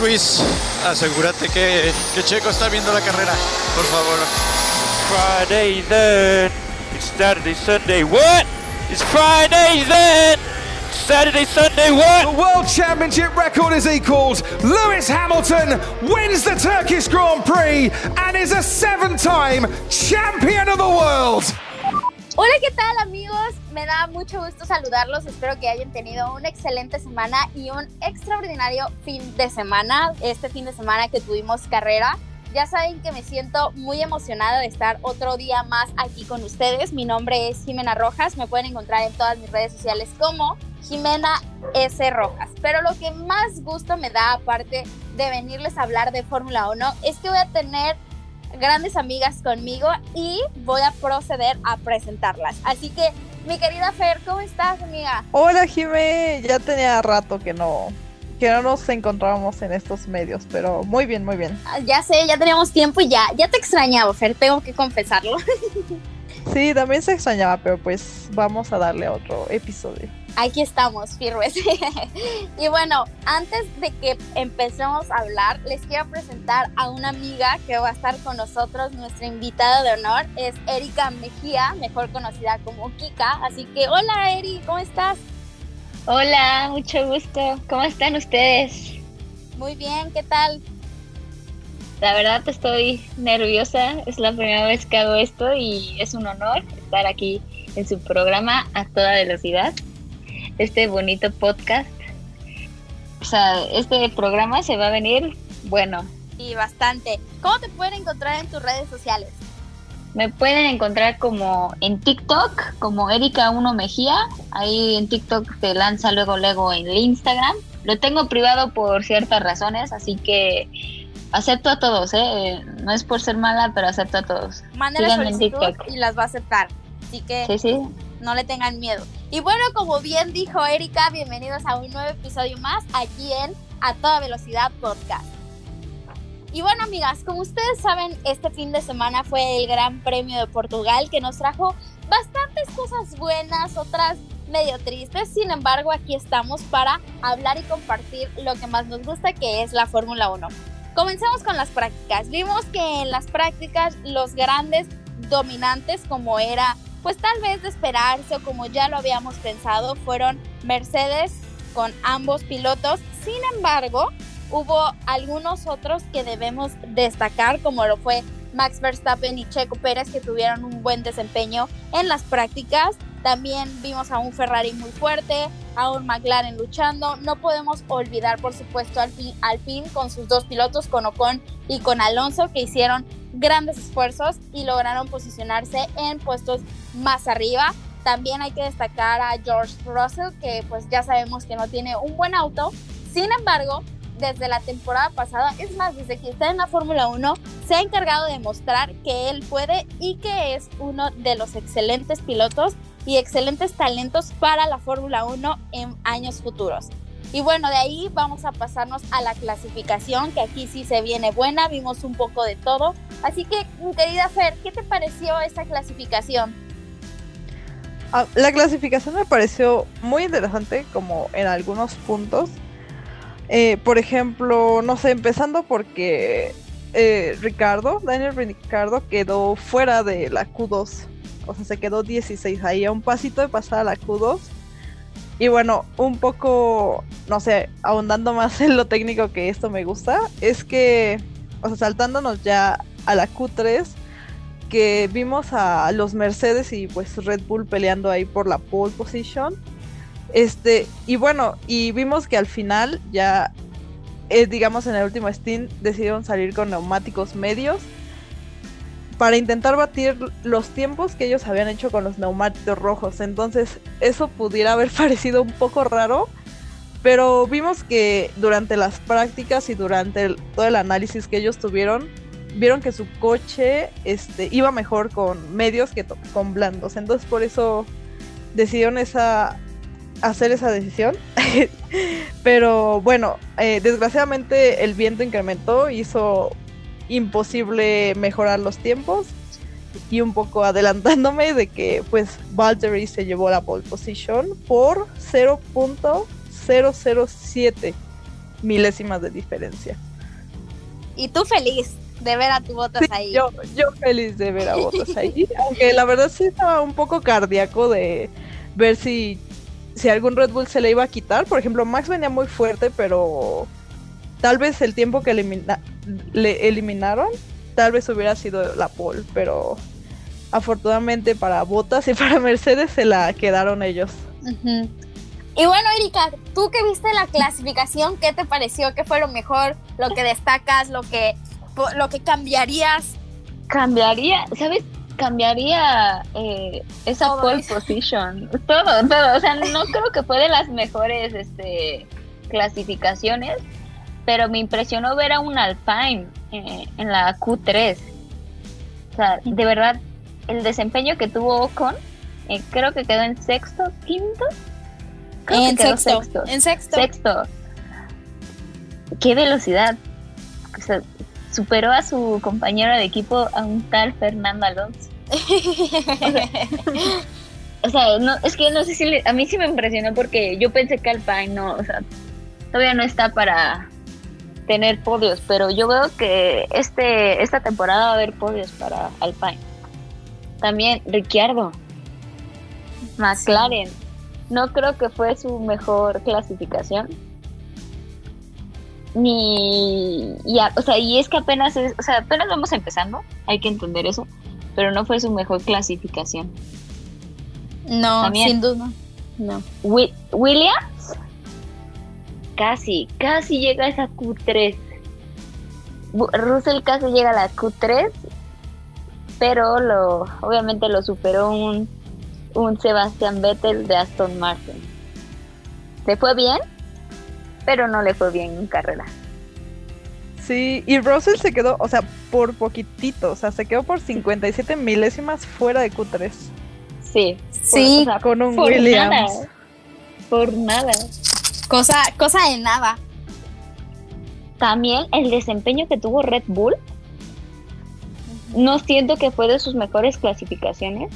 Luis, asegúrate que, que Checo está viendo la carrera, por favor. Friday then. It's Saturday, Sunday. What? It's Friday then. Saturday, Sunday. What? The World Championship record is equalled. Lewis Hamilton wins the Turkish Grand Prix and is a seven time champion of the world. Hola, ¿qué tal amigos? Me da mucho gusto saludarlos. Espero que hayan tenido una excelente semana y un extraordinario fin de semana. Este fin de semana que tuvimos carrera. Ya saben que me siento muy emocionada de estar otro día más aquí con ustedes. Mi nombre es Jimena Rojas. Me pueden encontrar en todas mis redes sociales como Jimena S. Rojas. Pero lo que más gusto me da, aparte de venirles a hablar de Fórmula 1, es que voy a tener grandes amigas conmigo y voy a proceder a presentarlas. Así que, mi querida Fer, ¿cómo estás, amiga? Hola, Jimé. Ya tenía rato que no, que no nos encontrábamos en estos medios, pero muy bien, muy bien. Ah, Ya sé, ya teníamos tiempo y ya, ya te extrañaba, Fer, tengo que confesarlo. Sí, también se extrañaba, pero pues vamos a darle a otro episodio. Aquí estamos, firmes. y bueno, antes de que empecemos a hablar, les quiero presentar a una amiga que va a estar con nosotros. Nuestra invitada de honor es Erika Mejía, mejor conocida como Kika. Así que, hola Eri, ¿cómo estás? Hola, mucho gusto. ¿Cómo están ustedes? Muy bien, ¿qué tal? La verdad estoy nerviosa. Es la primera vez que hago esto y es un honor estar aquí en su programa a toda velocidad. Este bonito podcast. O sea, este programa se va a venir bueno. Y bastante. ¿Cómo te pueden encontrar en tus redes sociales? Me pueden encontrar como en TikTok, como Erika1 Mejía. Ahí en TikTok te lanza luego, luego en el Instagram. Lo tengo privado por ciertas razones, así que acepto a todos, ¿eh? No es por ser mala, pero acepto a todos. Mándale en solicitud TikTok. y las va a aceptar. Así que Sí, sí. No le tengan miedo. Y bueno, como bien dijo Erika, bienvenidos a un nuevo episodio más aquí en A Toda Velocidad Podcast. Y bueno, amigas, como ustedes saben, este fin de semana fue el Gran Premio de Portugal que nos trajo bastantes cosas buenas, otras medio tristes. Sin embargo, aquí estamos para hablar y compartir lo que más nos gusta, que es la Fórmula 1. Comencemos con las prácticas. Vimos que en las prácticas los grandes dominantes, como era pues tal vez de esperarse o como ya lo habíamos pensado, fueron Mercedes con ambos pilotos. Sin embargo, hubo algunos otros que debemos destacar, como lo fue Max Verstappen y Checo Pérez, que tuvieron un buen desempeño en las prácticas. También vimos a un Ferrari muy fuerte, a un McLaren luchando. No podemos olvidar, por supuesto, al fin, al fin con sus dos pilotos, con Ocon y con Alonso, que hicieron grandes esfuerzos y lograron posicionarse en puestos más arriba. También hay que destacar a George Russell, que pues ya sabemos que no tiene un buen auto. Sin embargo, desde la temporada pasada, es más, desde que está en la Fórmula 1, se ha encargado de mostrar que él puede y que es uno de los excelentes pilotos y excelentes talentos para la Fórmula 1 en años futuros. Y bueno, de ahí vamos a pasarnos a la clasificación, que aquí sí se viene buena, vimos un poco de todo. Así que, querida Fer, ¿qué te pareció esta clasificación? Ah, La clasificación me pareció muy interesante como en algunos puntos. Eh, por ejemplo, no sé, empezando porque eh, Ricardo, Daniel Ricardo quedó fuera de la Q2. O sea, se quedó 16 ahí, a un pasito de pasar a la Q2. Y bueno, un poco, no sé, ahondando más en lo técnico que esto me gusta, es que, o sea, saltándonos ya a la Q3, que vimos a los Mercedes y pues Red Bull peleando ahí por la pole position. Este, y bueno, y vimos que al final ya, eh, digamos en el último stint, decidieron salir con neumáticos medios para intentar batir los tiempos que ellos habían hecho con los neumáticos rojos. Entonces, eso pudiera haber parecido un poco raro, pero vimos que durante las prácticas y durante el- todo el análisis que ellos tuvieron, vieron que su coche este, iba mejor con medios que con blandos. Entonces, por eso decidieron esa, hacer esa decisión. pero bueno, eh, desgraciadamente el viento incrementó, hizo imposible mejorar los tiempos y un poco adelantándome de que pues Valtteri se llevó la pole position por 0.007 milésimas de diferencia. Y tú feliz de ver a tu Botas Sí, ahí. yo, yo feliz de ver a Botas ahí, aunque la verdad sí estaba un poco cardíaco de ver si, si algún Red Bull se le iba a quitar. Por ejemplo, Max venía muy fuerte, pero tal vez el tiempo que elimina- le eliminaron, tal vez hubiera sido la pole, pero afortunadamente para Botas y para Mercedes se la quedaron ellos. Y bueno, Erika, tú que viste la clasificación, ¿qué te pareció? ¿Qué fue lo mejor? ¿Lo que destacas? ¿Lo que, lo que cambiarías? Cambiaría, ¿sabes? Cambiaría eh, esa Todo pole eso. position. Todo, todo. O sea, no creo que fue de las mejores este, clasificaciones, pero me impresionó ver a un Alpine eh, en la Q3. O sea, de verdad, el desempeño que tuvo Ocon, eh, creo que quedó en sexto, quinto. Creo que en quedó sexto. En sexto. Sexto. Qué velocidad. O sea, superó a su compañero de equipo, a un tal Fernando Alonso. O sea, no, es que no sé si le- a mí sí me impresionó porque yo pensé que Alpine no, o sea, todavía no está para tener podios, pero yo veo que este esta temporada va a haber podios para Alpine. También Ricciardo, McLaren. No creo que fue su mejor clasificación. Ni ya, o sea, y es que apenas es, o sea, apenas vamos empezando, hay que entender eso, pero no fue su mejor clasificación. no, También. sin duda. No. Wi- Williams casi, casi llega a esa Q3. Bu- Russell casi llega a la Q3, pero lo, obviamente lo superó un, un Sebastian Vettel de Aston Martin. Le fue bien, pero no le fue bien en carrera. Sí, y Russell se quedó, o sea, por poquitito, o sea, se quedó por 57 milésimas fuera de Q3 Sí, Sí, o sea, con un por Williams. nada. Por nada. Cosa, cosa de nada. También el desempeño que tuvo Red Bull, no siento que fue de sus mejores clasificaciones,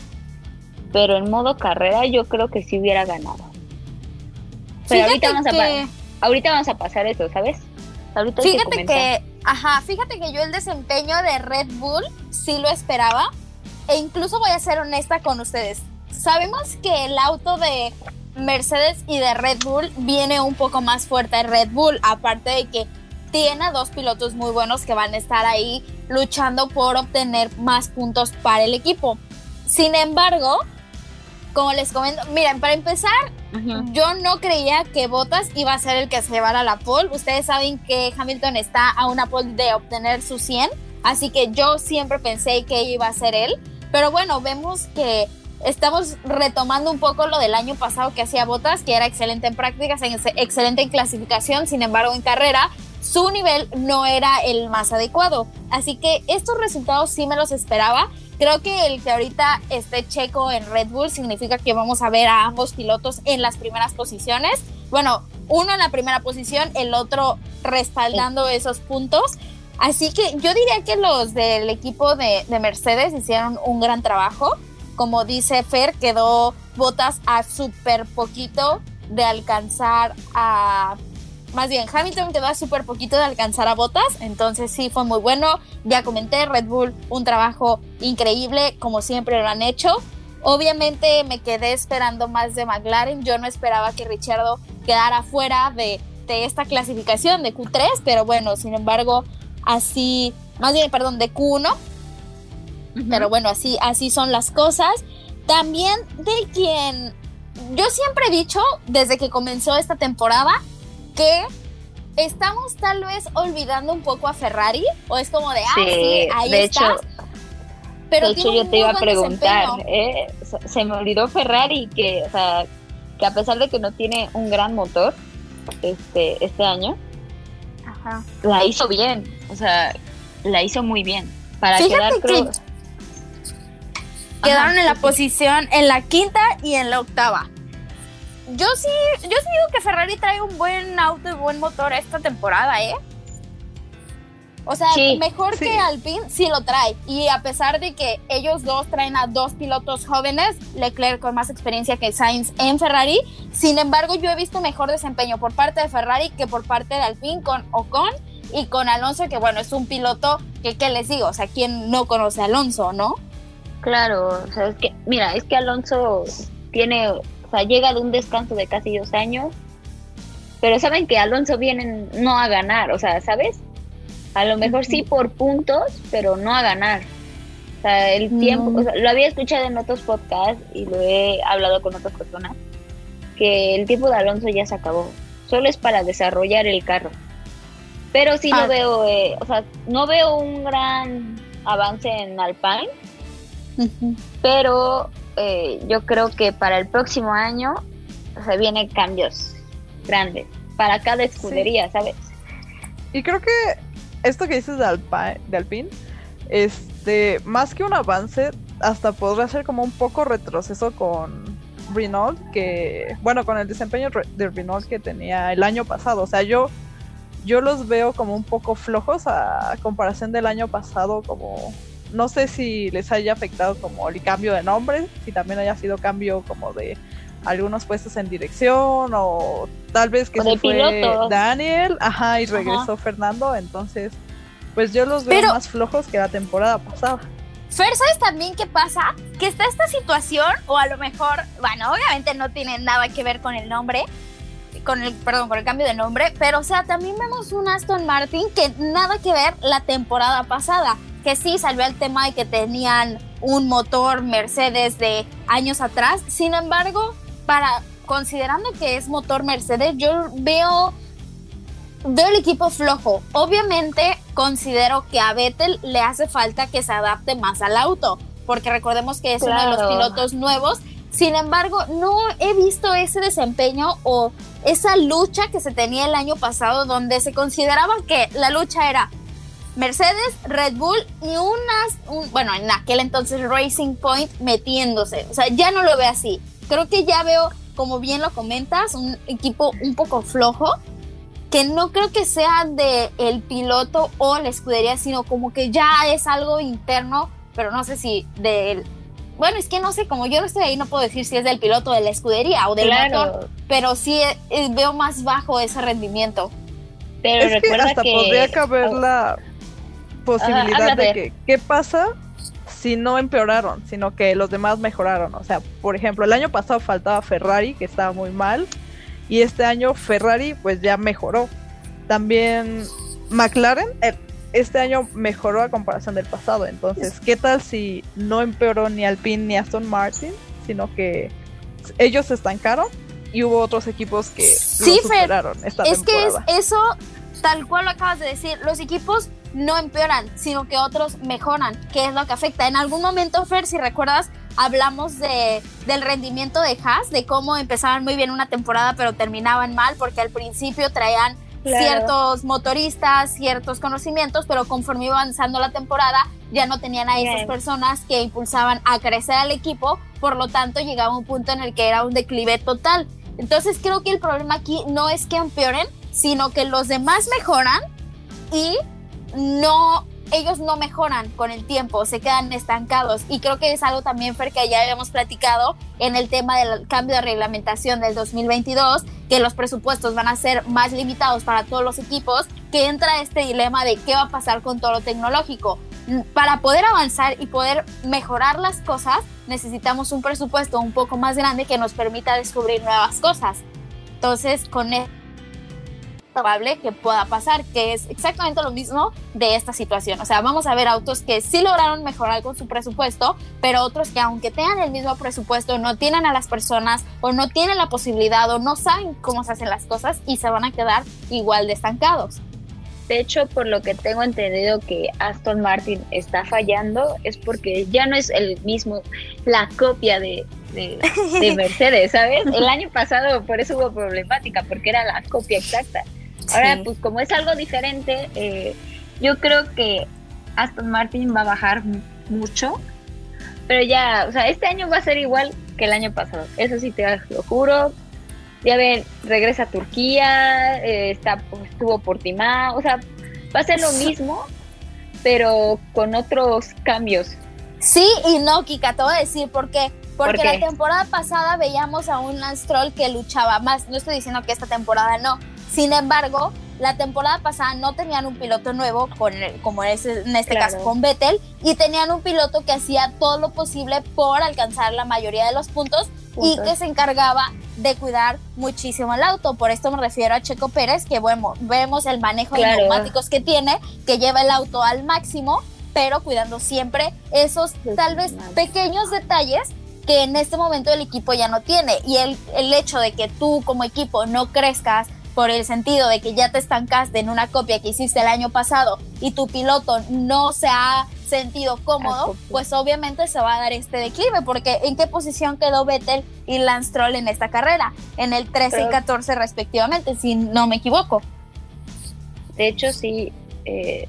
pero en modo carrera yo creo que sí hubiera ganado. Pero ahorita vamos, a que- pa- ahorita vamos a pasar eso, ¿sabes? Ahorita que Fíjate comentar. que, ajá, fíjate que yo el desempeño de Red Bull sí lo esperaba. E incluso voy a ser honesta con ustedes. Sabemos que el auto de Mercedes y de Red Bull viene un poco más fuerte Red Bull, aparte de que tiene a dos pilotos muy buenos que van a estar ahí luchando por obtener más puntos para el equipo. Sin embargo, como les comento, miren, para empezar, yo no creía que Bottas iba a ser el que se llevara la pole. Ustedes saben que Hamilton está a una pole de obtener su 100, así que yo siempre pensé que iba a ser él. Pero bueno, vemos que estamos retomando un poco lo del año pasado que hacía Bottas, que era excelente en prácticas, en- excelente en clasificación, sin embargo en carrera su nivel no era el más adecuado. Así que estos resultados sí me los esperaba. Creo que el que ahorita esté Checo en Red Bull significa que vamos a ver a ambos pilotos en las primeras posiciones. Bueno, uno en la primera posición, el otro respaldando esos puntos. Así que yo diría que los del equipo de, de Mercedes hicieron un gran trabajo. Como dice Fer, quedó botas a súper poquito de alcanzar a más bien, Hamilton quedó a súper poquito de alcanzar a Botas, entonces sí fue muy bueno. Ya comenté, Red Bull, un trabajo increíble, como siempre lo han hecho. Obviamente me quedé esperando más de McLaren, yo no esperaba que Richardo quedara fuera de, de esta clasificación de Q3, pero bueno, sin embargo, así, más bien, perdón, de Q1, pero bueno, así, así son las cosas. También de quien yo siempre he dicho desde que comenzó esta temporada que estamos tal vez olvidando un poco a Ferrari o es como de, ah, sí, Sí, ahí de estás. hecho, pero de hecho, yo te iba a preguntar. ¿eh? Se- me olvidó Ferrari que, o sea, que a pesar de que no tiene un gran motor este, este año, Ajá. la hizo bien, o sea, la hizo muy bien. Para Fíjate quedar, que creo, Quedaron Ajá, en la sí, posición en la quinta y en la octava. Yo sí, yo sí digo que Ferrari trae un buen auto y buen motor esta temporada, ¿eh? O sea, Sí, mejor sí. que Alpine sí lo trae. Y a pesar de que ellos dos traen a dos pilotos jóvenes, Leclerc con más experiencia que Sainz en Ferrari, sin embargo yo he visto mejor desempeño por parte de Ferrari que por parte de Alpine con Ocon y con Alonso, que bueno, es un piloto que, ¿qué les digo? O sea, ¿quién no conoce a Alonso, no? Claro, o sea, es que, mira, es que Alonso tiene, o sea, llega de un descanso de casi dos años, pero saben que Alonso viene no a ganar, o sea, ¿sabes? A lo mejor sí por puntos, pero no a ganar. O sea, el No. tiempo, o sea, lo había escuchado en otros podcasts y lo he hablado con otras personas, que el tiempo de Alonso ya se acabó, solo es para desarrollar el carro. Pero sí Ah. lo veo, eh, o sea, no veo un gran avance en Alpine, pero eh, yo creo que para el próximo año se vienen cambios grandes para cada escudería, ¿sabes? Y creo que esto que dices de, de Alpine, este, más que un avance, hasta podría ser como un poco retroceso con Renault, que, bueno, con el desempeño de Renault que tenía el año pasado. O sea, yo, yo los veo como un poco flojos a comparación del año pasado, como, no sé si les haya afectado como el cambio de nombre, si también haya sido cambio como de algunos puestos en dirección o tal vez que O se fue. Daniel, ajá, y Ajá. regresó Fernando, entonces pues yo los veo Pero- más flojos que la temporada pasada. Fer, ¿sabes también qué pasa? Que está esta situación, o a lo mejor, bueno, obviamente no tiene nada que ver con el nombre, con el, perdón, con el cambio de nombre, pero o sea, también vemos un Aston Martin que nada que ver la temporada pasada, que sí salió el tema de que tenían un motor Mercedes de años atrás, sin embargo, para considerando que es motor Mercedes, yo veo veo el equipo flojo. Obviamente considero que a Vettel le hace falta que se adapte más al auto, porque recordemos que es uno de los pilotos nuevos. Sin embargo, no he visto ese desempeño o esa lucha que se tenía el año pasado, donde se consideraba que la lucha era Mercedes, Red Bull y unas, un- bueno, en aquel entonces Racing Point metiéndose. O sea, ya no lo veo así. Creo que ya veo, como bien lo comentas, un equipo un poco flojo que no creo que sea de el piloto o la escudería, sino como que ya es algo interno, pero no sé si del... Bueno, es que no sé, como yo no estoy ahí, no puedo decir si es del piloto de la escudería o del motor, Claro, pero sí eh, veo más bajo ese rendimiento. pero es que recuerda hasta que... podría caber oh, la posibilidad de que qué pasa si no empeoraron, sino que los demás mejoraron. O sea, por ejemplo, el año pasado faltaba Ferrari, que estaba muy mal, y este año Ferrari pues ya mejoró. También McLaren eh, este año mejoró a comparación del pasado. Entonces, ¿qué tal si no empeoró ni Alpine ni Aston Martin, sino que ellos se estancaron y hubo otros equipos que Sí, lo superaron esta es que es temporada? eso, tal cual lo acabas de decir, los equipos no empeoran, sino que otros mejoran, que es lo que afecta. En algún momento, Fer, si recuerdas, hablamos de, del rendimiento de Haas, de cómo empezaban muy bien una temporada, pero terminaban mal, porque al principio traían Claro. ciertos motoristas, ciertos conocimientos, pero conforme iba avanzando la temporada, ya no tenían a esas Bien. personas que impulsaban a crecer al equipo, por lo tanto llegaba un punto en el que era un declive total. Entonces creo que el problema aquí no es que empeoren, sino que los demás mejoran y no ellos no mejoran con el tiempo, se quedan estancados. Y creo que es algo también, Fer, que ya habíamos platicado en el tema del cambio de reglamentación del 2022, que los presupuestos van a ser más limitados para todos los equipos, que entra este dilema de qué va a pasar con todo lo tecnológico. Para poder avanzar y poder mejorar las cosas, necesitamos un presupuesto un poco más grande que nos permita descubrir nuevas cosas. Entonces, con esto probable que pueda pasar, que es exactamente lo mismo de esta situación. O sea, vamos a ver autos que sí lograron mejorar con su presupuesto, pero otros que aunque tengan el mismo presupuesto, no tienen a las personas o no tienen la posibilidad o no saben cómo se hacen las cosas y se van a quedar igual de estancados. De hecho, por lo que tengo entendido que Aston Martin está fallando, es porque ya no es el mismo, la copia de, de, de Mercedes, ¿sabes? El año pasado por eso hubo problemática, porque era la copia exacta. Ahora, Sí. pues como es algo diferente, eh, yo creo que Aston Martin va a bajar mu- mucho, pero ya, o sea, este año va a ser igual que el año pasado, eso sí te lo juro. Ya ven, regresa a Turquía, eh, está, pues, estuvo Portimao, o sea, va a ser lo mismo, pero con otros cambios. Sí y no, Kika, te voy a decir por qué. Porque ¿Por qué? la temporada pasada veíamos a un Lance Troll que luchaba más. No estoy diciendo que esta temporada no. Sin embargo, la temporada pasada no tenían un piloto nuevo, con como es en este Claro. caso con Vettel, y tenían un piloto que hacía todo lo posible por alcanzar la mayoría de los puntos, y Puntos. que se encargaba de cuidar muchísimo el auto. Por esto me refiero a Checo Pérez, que bueno, vemos el manejo de Claro. neumáticos que tiene, que lleva el auto al máximo, pero cuidando siempre esos tal vez pequeños detalles que en este momento el equipo ya no tiene. Y el, el hecho de que tú como equipo no crezcas por el sentido de que ya te estancaste en una copia que hiciste el año pasado y tu piloto no se ha sentido cómodo, pues obviamente se va a dar este declive, porque ¿en qué posición quedó Vettel y Lance Stroll en esta carrera? En el 13 y Pero- 14 respectivamente, si no me equivoco. De hecho, sí. eh,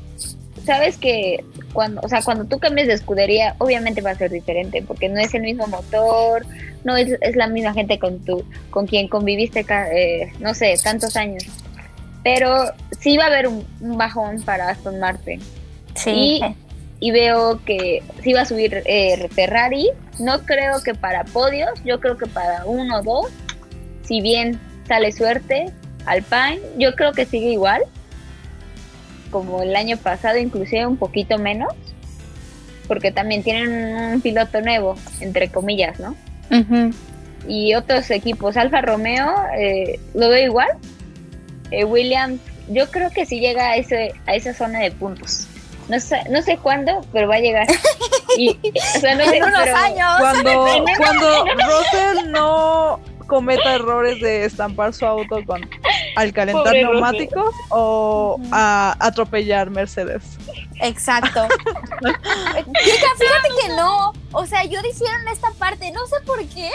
Sabes que cuando, o sea, cuando tú cambies de escudería, obviamente va a ser diferente, porque no es el mismo motor, no es, es la misma gente con tu, con quien conviviste, eh, no sé, tantos años. Pero sí va a haber un, un bajón para Aston Martin. Y, y veo que sí va a subir eh, Ferrari. No creo que para podios, yo creo que para uno o dos. Si bien sale suerte, Alpine, yo creo que sigue igual. Como el año pasado, inclusive un poquito menos. Porque también tienen un piloto nuevo, entre comillas, ¿no? Y otros equipos, Alfa Romeo, eh, lo veo igual. Eh, Williams, yo creo que sí llega a, ese, a esa zona de puntos. No sé, no sé cuándo, pero va a llegar. Y, o sea, no sé, en unos pero- años. Cuando, cuando Russell no cometa errores de estampar su auto con al calentar Pobre neumáticos o a atropellar Mercedes. Exacto. Chica, fíjate que no. O sea, yo difiero en esta parte. No sé por qué.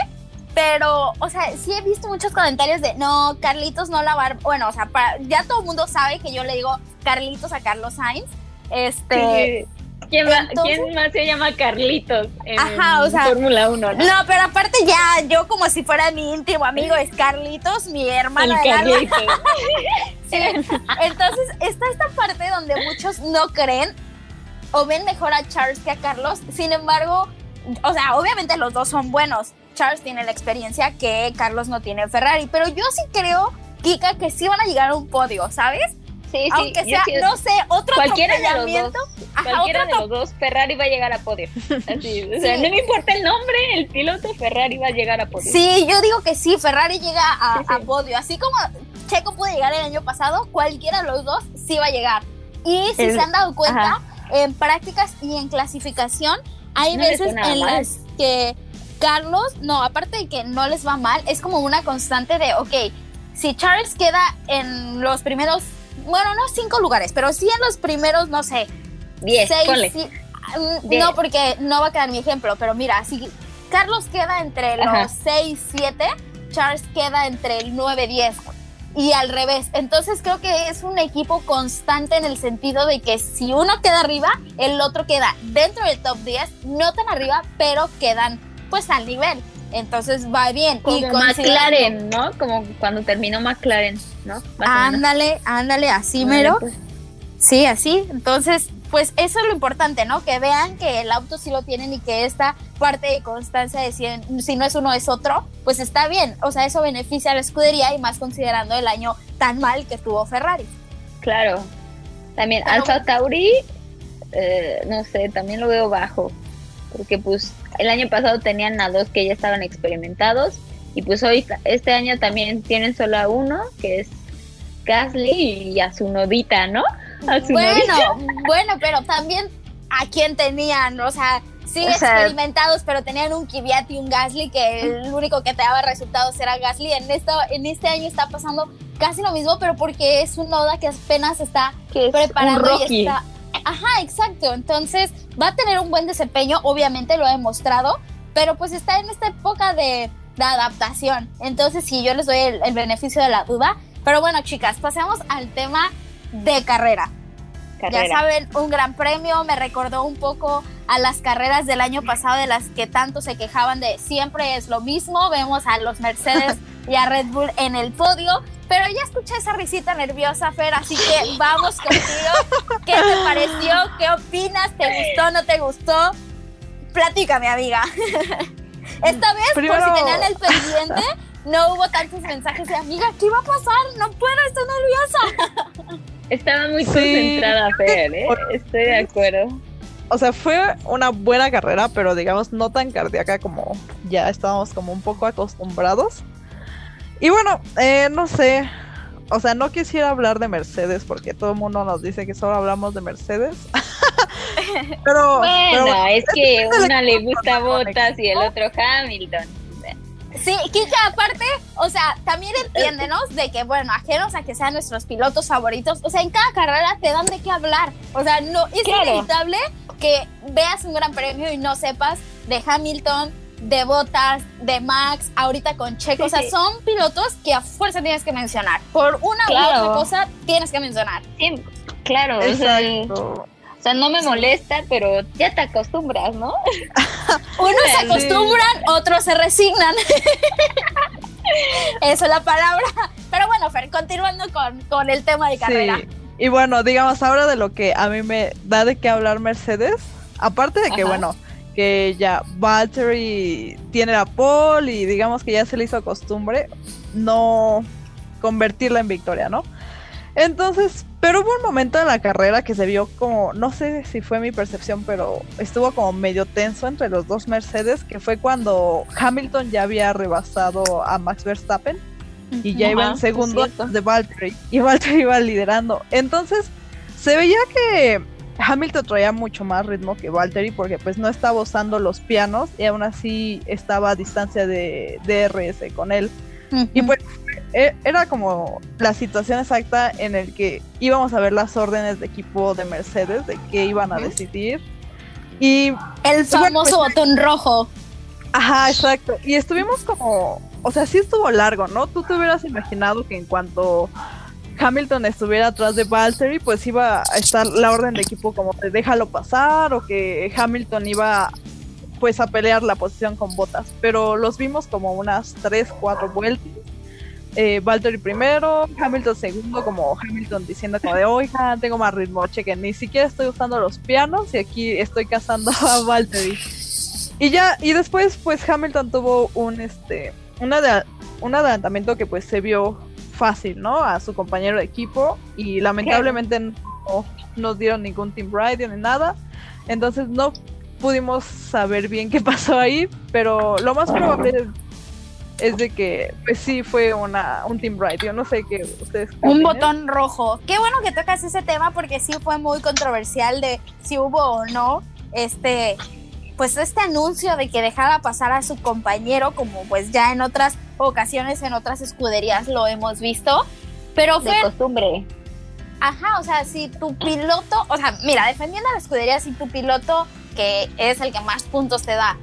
Pero, o sea, sí he visto muchos comentarios de no, Carlitos no la va a- Bueno, o sea, para- ya todo el mundo sabe que yo le digo Carlitos a Carlos Sainz. Este. Sí. ¿Quién, va- entonces- quién más se llama Carlitos en Ajá, o sea- Fórmula 1? ¿no? No, pero aparte ya, yo como si fuera mi íntimo amigo es Carlitos, mi El alma. Carlitos. Sí. Entonces está esta parte donde muchos no creen o ven mejor a Charles que a Carlos. Sin embargo, o sea, obviamente los dos son buenos. Charles tiene la experiencia que Carlos no tiene en Ferrari, pero yo sí creo, Kika, que sí van a llegar a un podio, ¿sabes? Sí, Aunque sea, no sé, otro cualquiera de los dos, Ajá, cualquiera de los dos, Ferrari va a llegar a podio. Así, o sea, Sí. no me importa el nombre, el piloto Ferrari va a llegar a podio. Sí, yo digo que sí, Ferrari llega a, Sí, sí. a podio. Así como Checo pudo llegar el año pasado, cualquiera de los dos sí va a llegar. Y si El- se han dado cuenta, ajá. en prácticas y en clasificación, hay No veces en mal. las que Carlos, no, aparte de que no les va mal, es como una constante de, ok, si Charles queda en los primeros, bueno, no cinco lugares, pero sí en los primeros, no sé, 10, seis, ponle. sí, mm, Diez. no, porque no va a quedar mi ejemplo, pero mira, si Carlos queda entre Ajá. los 6, 7, Charles queda entre el 9, 10 y al revés. Entonces creo que es un equipo constante en el sentido de que si uno queda arriba, el otro queda dentro del top 10, no tan arriba, pero quedan pues al nivel. Entonces va bien. Como y McLaren, ¿no? Como cuando terminó McLaren, ¿no? Más. Ándale, ándale, así Bueno, mero. pues, Sí, así. Entonces, pues eso es lo importante, ¿no? Que vean que el auto sí lo tienen y que esta parte de constancia de si, si no es uno es otro, pues está bien. O sea, eso beneficia a la escudería y más considerando el año tan mal que tuvo Ferrari. Claro. También Pero- Alfa Tauri, eh, no sé, también lo veo bajo. Porque pues el año pasado tenían a dos que ya estaban experimentados. Y pues hoy, este año también tienen solo a uno, que es Gasly y a su novita, ¿no? A su novita. Bueno, bueno, pero también a quién tenían, o sea, sí O sea- experimentados, pero tenían un Kvyat y un Gasly que el único que te daba resultados era Gasly. En esto, en este año está pasando casi lo mismo, pero porque es un Noda que apenas está Que es preparando y está. Ajá, exacto. Entonces va a tener un buen desempeño, obviamente lo ha demostrado, pero pues está en esta época de, de adaptación. Entonces sí, yo les doy el, el beneficio de la duda. Pero bueno, chicas, pasemos al tema de carrera. Ya Carrera. saben, un gran premio me recordó un poco a las carreras del año pasado de las que tanto se quejaban de siempre es lo mismo, vemos a los Mercedes y a Red Bull en el podio, pero ya escuché esa risita nerviosa, Fer, así que vamos contigo ¿Qué te pareció? ¿Qué opinas? ¿Te gustó? ¿No te gustó? Platícame, amiga. Esta vez, por Primero- si tenían el pendiente, no hubo tantos mensajes de amiga, ¿qué va a pasar? No puedo, estoy nerviosa. Estaba muy Sí. concentrada, Fer, ¿eh? Estoy de acuerdo. O sea, fue una buena carrera, pero digamos no tan cardíaca como ya estábamos como un poco acostumbrados. Y bueno, eh, no sé. O sea, no quisiera hablar de Mercedes porque todo el mundo nos dice que solo hablamos de Mercedes. pero, pero Bueno, es que una le gusta. Bottas y el otro Hamilton. Sí, Kika, aparte, o sea, también entiéndenos de que, bueno, ajenos a que sean nuestros pilotos favoritos, o sea, en cada carrera te dan de qué hablar. O sea, no es Claro. inevitable que veas un gran premio y no sepas de Hamilton, de Bottas, de Max, ahorita con Checo. Sí, o sea, sí. son pilotos que a fuerza tienes que mencionar. Por una u otra cosa tienes que mencionar. Sí, claro, o sea, exacto. o sea, no me molesta, pero ya te acostumbras, ¿no? Unos se Sí. acostumbran, otros se resignan. Eso es la palabra. Pero bueno, Fer, continuando con, con el tema de carrera. Sí. Y bueno, digamos, ahora de lo que a mí me da de qué hablar Mercedes, aparte de que, Ajá. bueno, que ya Valtteri tiene la pole y digamos que ya se le hizo costumbre no convertirla en victoria, ¿no? Entonces, pero hubo un momento en la carrera que se vio como, no sé si fue mi percepción, pero estuvo como medio tenso entre los dos Mercedes, que fue cuando Hamilton ya había rebasado a Max Verstappen y ya iba en segundo de Valtteri y Valtteri iba liderando. Entonces se veía que Hamilton traía mucho más ritmo que Valtteri porque pues no estaba usando los pianos y aún así estaba a distancia de DRS con él. Y pues e- era como la situación exacta en el que íbamos a ver las órdenes de equipo de Mercedes de qué iban a decidir. Y El Bueno, famoso pues- botón rojo. Ajá, exacto. Y estuvimos como, o sea, sí estuvo largo, ¿no? Tú te hubieras imaginado que en cuanto Hamilton estuviera atrás de Valtteri, pues iba a estar la orden de equipo como de déjalo pasar o que Hamilton iba pues a pelear la posición con botas. Pero los vimos como unas 3, 4 vueltas. Eh, Valtteri primero, Hamilton segundo, como Hamilton diciendo como de, oiga, tengo más ritmo, chequen, ni siquiera estoy usando los pianos y aquí estoy cazando a Valtteri. Y ya, y después pues Hamilton tuvo un este un, un adelantamiento que pues se vio fácil, ¿no? A su compañero de equipo y lamentablemente no nos dieron ningún team radio ni nada. Entonces no pudimos saber bien qué pasó ahí, pero lo más probable es, de que pues sí fue una un team radio, no sé qué ustedes Un botón rojo. Qué bueno que tocas ese tema porque sí fue muy controversial de si hubo o no este pues este anuncio de que dejaba pasar a su compañero como pues ya en otras ocasiones en otras escuderías lo hemos visto. Pero De fue costumbre. Ajá, o sea, si tu piloto, o sea, mira, defendiendo a la escudería, si tu piloto, que es el que más puntos te da,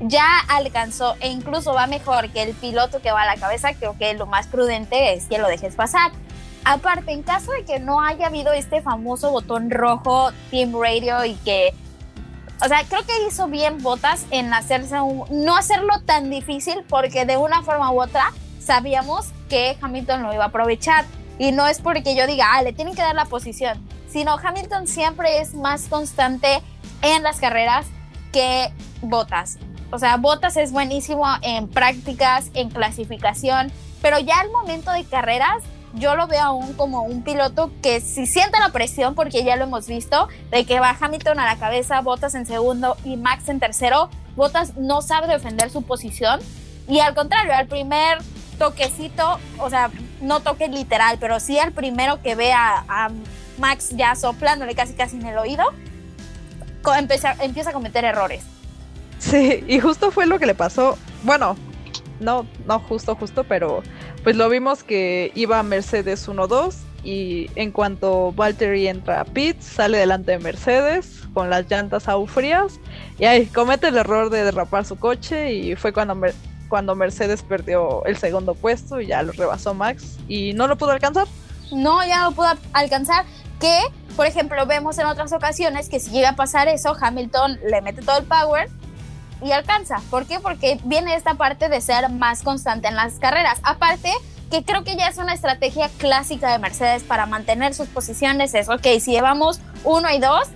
ya alcanzó e incluso va mejor que el piloto que va a la cabeza, creo que lo más prudente es que lo dejes pasar. Aparte, en caso de que no haya habido este famoso botón rojo Team Radio y que, o sea, creo que hizo bien Botas en hacerse un, no hacerlo tan difícil porque de una forma u otra sabíamos que Hamilton lo iba a aprovechar. Y no es porque yo diga, ah, le tienen que dar la posición, sino Hamilton siempre es más constante en las carreras que Botas. O sea, Botas es buenísimo en prácticas, en clasificación, pero ya al momento de carreras, yo lo veo aún como un piloto que si siente la presión, porque ya lo hemos visto, de que va Hamilton a la cabeza, Botas en segundo y Max en tercero, Botas no sabe defender su posición. Y al contrario, al primer toquecito, o sea, no toque literal, pero sí al primero que ve a, Max ya soplándole casi casi en el oído, empieza, empieza a cometer errores. Sí, y justo fue lo que le pasó. Bueno, no, no justo, justo, pero pues lo vimos que iba Mercedes 1-2 y en cuanto Valtteri entra a pits, sale delante de Mercedes con las llantas aún frías y ahí comete el error de derrapar su coche y fue cuando, cuando Mercedes perdió el segundo puesto y ya lo rebasó Max y no lo pudo alcanzar. No, ya no pudo alcanzar. Que, por ejemplo, vemos en otras ocasiones que si llega a pasar eso, Hamilton le mete todo el power y alcanza. ¿Por qué? Porque viene esta parte de ser más constante en las carreras. Aparte, que creo que ya es una estrategia clásica de Mercedes para mantener sus posiciones. Es ok, si llevamos uno y dos,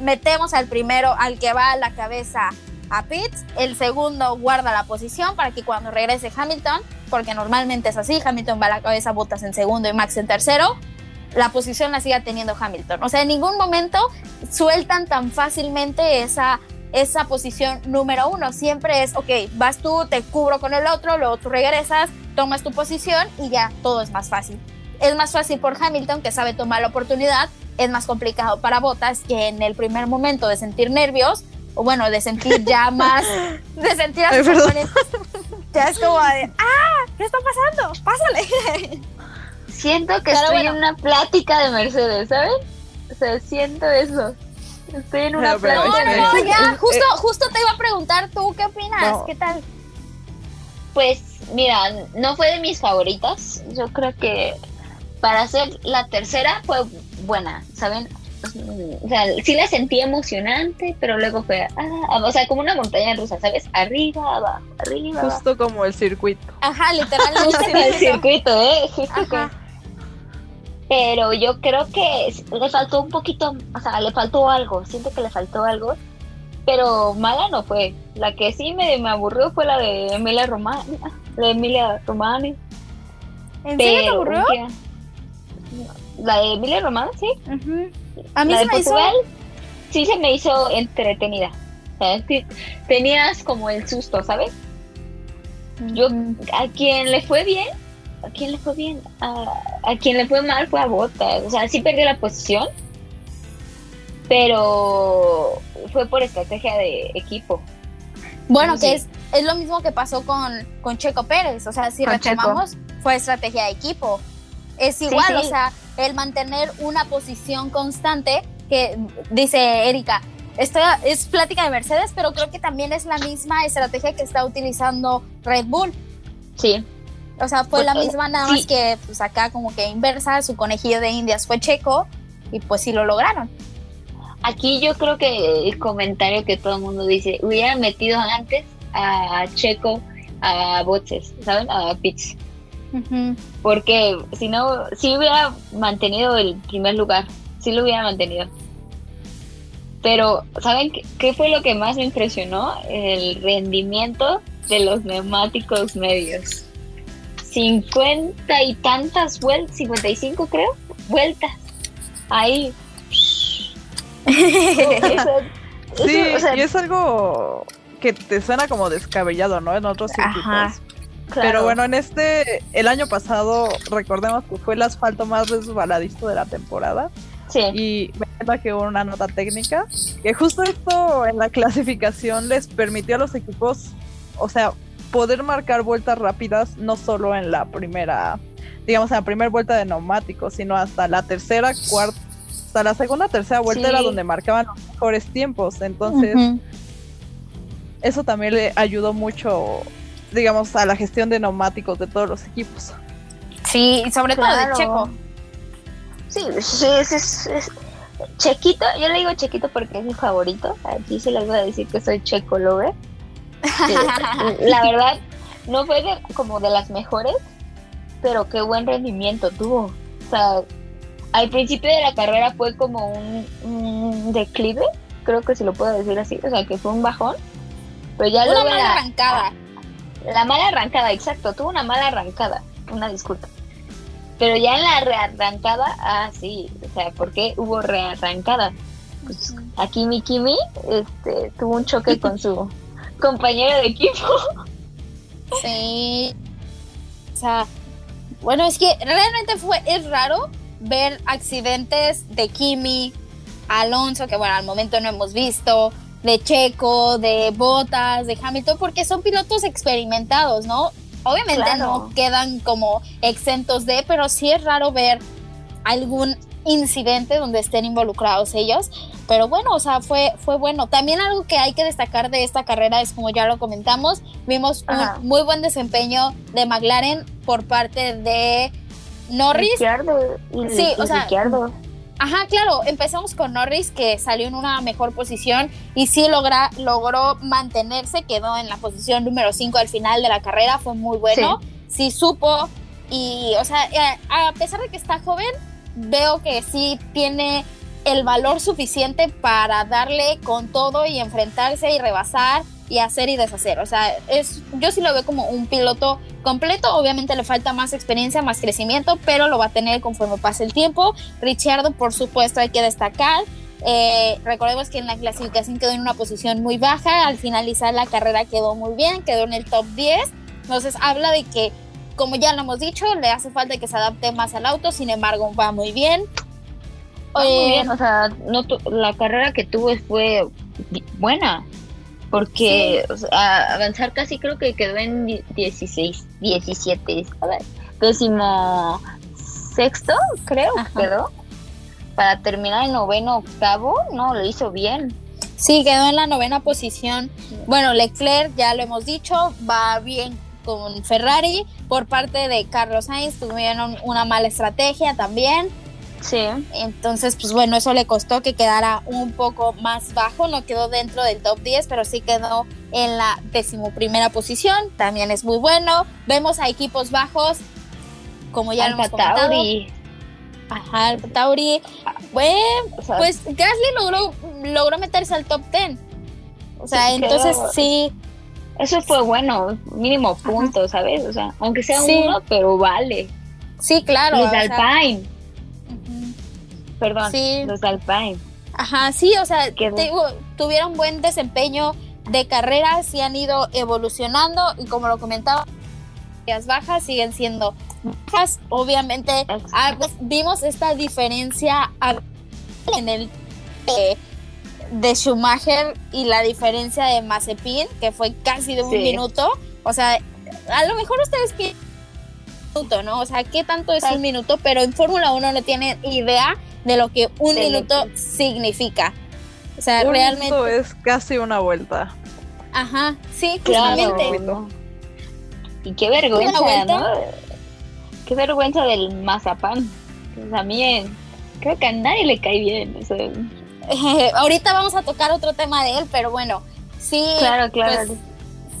metemos al primero, al que va a la cabeza a Pitts, el segundo guarda la posición para que cuando regrese Hamilton, porque normalmente es así, Hamilton va a la cabeza, Botas en segundo y Max en tercero, la posición la siga teniendo Hamilton. O sea, en ningún momento sueltan tan fácilmente esa, esa posición número uno. Siempre es, ok, vas tú, te cubro con el otro, luego tú regresas, tomas tu posición y ya todo es más fácil. Es más fácil por Hamilton que sabe tomar la oportunidad, es más complicado para Botas que en el primer momento de sentir nervios, o bueno, de sentir ya más, de sentir a sus oponentes, ya es como de, ah, ¿qué está pasando? Pásale. Siento que Pero estoy bueno. en una plática de Mercedes, ¿saben? O sea, siento eso. Estoy en una. No, no, no, ya, eh, justo, justo te iba a preguntar tú, ¿qué opinas? No. ¿Qué tal? Pues mira, no fue de mis favoritas. Yo creo que para ser la tercera fue buena, ¿saben? O sea, sí la sentí emocionante, pero luego fue, ah, o sea, como una montaña rusa, ¿sabes? Arriba, abajo, arriba, abajo. Justo como el circuito. Ajá, literalmente. Justo en el circuito, ¿eh? Justo Ajá. Pero yo creo que le faltó un poquito, o sea, le faltó algo, siento que le faltó algo, pero mala no fue. La que sí me, me aburrió fue la de Emilia Romani, la de Emilia Romani. ¿En serio te aburrió? La de Emilia Romani, sí. A mí la se de me hizo. Sí se me hizo entretenida. Tenías como el susto, ¿sabes? Yo, a quien le fue bien, a quien le fue bien, a, a quien le fue mal fue a Botas. O sea, sí perdió la posición, pero fue por estrategia de equipo. Bueno, Sí. que es, es lo mismo que pasó con, con Checo Pérez. O sea, si Con Checo. retomamos, fue estrategia de equipo. Es igual, sí. o sea, el mantener una posición constante que dice Erika. Esto es plática de Mercedes, pero creo que también es la misma estrategia que está utilizando Red Bull. Sí, O sea, fue la misma, nada sí. más que pues acá como que inversa, su conejillo de indias fue Checo y pues sí lo lograron. aquí yo creo que el comentario que todo el mundo dice, hubiera metido antes a Checo, a Botes, ¿saben? A Pitts. Porque si no, si hubiera mantenido el primer lugar, si lo hubiera mantenido. Pero, ¿saben qué, qué fue lo que más me impresionó? El rendimiento de los neumáticos medios. 50 y tantas vueltas, 55 creo, vueltas. Ahí. Eso- Sí, eso, o sea, y es algo que te suena como descabellado, ¿no? En otros circuitos. Ajá. claro. Pero bueno, en este, el año pasado, recordemos que fue el asfalto más resbaladizo de la temporada. Sí. Y me que hubo una nota técnica, que justo esto en la clasificación les permitió a los equipos, o sea, poder marcar vueltas rápidas, no solo en la primera, digamos, en la primera vuelta de neumáticos, sino hasta la tercera, cuarta, hasta la segunda, tercera vuelta Sí. era donde marcaban los mejores tiempos. Entonces, eso también le ayudó mucho, digamos, a la gestión de neumáticos de todos los equipos. Sí, y sobre todo de. Checo. Sí, sí, es, es- es- Chequito, yo le digo Chequito porque es mi favorito. Aquí se les voy a decir que soy Checo Lover. Sí, la verdad, no fue de- como de las mejores, pero qué buen rendimiento tuvo. O sea, al principio de la carrera fue como un, un declive, creo que si lo puedo decir así, o sea, que fue un bajón. Pero ya Una luego mala la- arrancada. la mala arrancada, exacto, tuvo una mala arrancada, una disculpa. Pero ya en la rearrancada, ah, sí, o sea, ¿por qué hubo rearrancada? Pues aquí mi Kimi este, tuvo un choque con su compañero de equipo. Sí. O sea, bueno, es que realmente fue, es raro ver accidentes de Kimi, Alonso, que bueno, al momento no hemos visto, de Checo, de Botas, de Hamilton, porque son pilotos experimentados, ¿no? Obviamente Claro. no quedan como exentos de, pero sí es raro ver algún incidente donde estén involucrados ellos. Pero bueno, o sea, fue, fue bueno. También algo que hay que destacar de esta carrera es, como ya lo comentamos, vimos Ajá. un muy buen desempeño de McLaren por parte de Norris. Ricciardo y, Sí, y o sea, Ricciardo. Ajá, claro, empezamos con Norris que salió en una mejor posición y sí logra, logró mantenerse, quedó en la posición número 5 al final de la carrera, fue muy bueno, sí, supo y, o sea, eh, a pesar de que está joven, veo que sí tiene el valor suficiente para darle con todo y enfrentarse y rebasar y hacer y deshacer. O sea, es, yo sí lo veo como un piloto completo. Obviamente le falta más experiencia, más crecimiento, pero lo va a tener conforme pase el tiempo. Richardo, por supuesto, hay que destacar. Eh, recordemos que en la clasificación quedó en una posición muy baja. Al finalizar la carrera quedó muy bien, quedó en el top 10. Entonces habla de que, como ya lo hemos dicho, le hace falta que se adapte más al auto. Sin embargo, va muy bien. Muy Eh, bien, o sea, no la carrera que tuvo fue buena. Porque o sea, avanzar casi creo que quedó en di- 16, 17, a ver, décimo sexto, creo Ajá. quedó. Para terminar en noveno, octavo, no, lo hizo bien. Sí, quedó en la novena posición. Bueno, Leclerc, ya lo hemos dicho, va bien con Ferrari. Por parte de Carlos Sainz tuvieron una mala estrategia también. Sí. Entonces, pues bueno, eso le costó que quedara un poco más bajo. No quedó dentro del top 10, pero sí quedó en la decimoprimera posición. También es muy bueno. Vemos a equipos bajos, como ya lo hemos comentado. Tauri. Ajá, Alfa Tauri. Bueno, pues Gasly logró, logró meterse al top 10. O sea, Sí, entonces quedó- sí, eso fue bueno, mínimo punto, ¿sabes? O sea, aunque sea Sí. uno, pero vale. sí, claro. los sea, Alpine. Perdón, Sí. los Alpine. Ajá, sí, o sea, te tuvieron buen desempeño de carrera, sí han ido evolucionando y como lo comentaba, las bajas siguen siendo bajas. Obviamente, ah, pues, vimos esta diferencia en el eh, de Schumacher y la diferencia de Mazepin, que fue casi de un Sí. minuto. O sea, a lo mejor ustedes piensan un minuto, ¿no? O sea, ¿qué tanto es un minuto? Pero en Fórmula 1 no tienen idea de lo que un De minuto que- significa. O sea, Un realmente. minuto es casi una vuelta. Ajá, sí, Claro. justamente. Y qué vergüenza. ¿no? Qué vergüenza del mazapán. Pues a mí, eh, creo que a nadie le cae bien. o sea, ahorita vamos a tocar otro tema de él, pero bueno, sí. claro, claro. pues,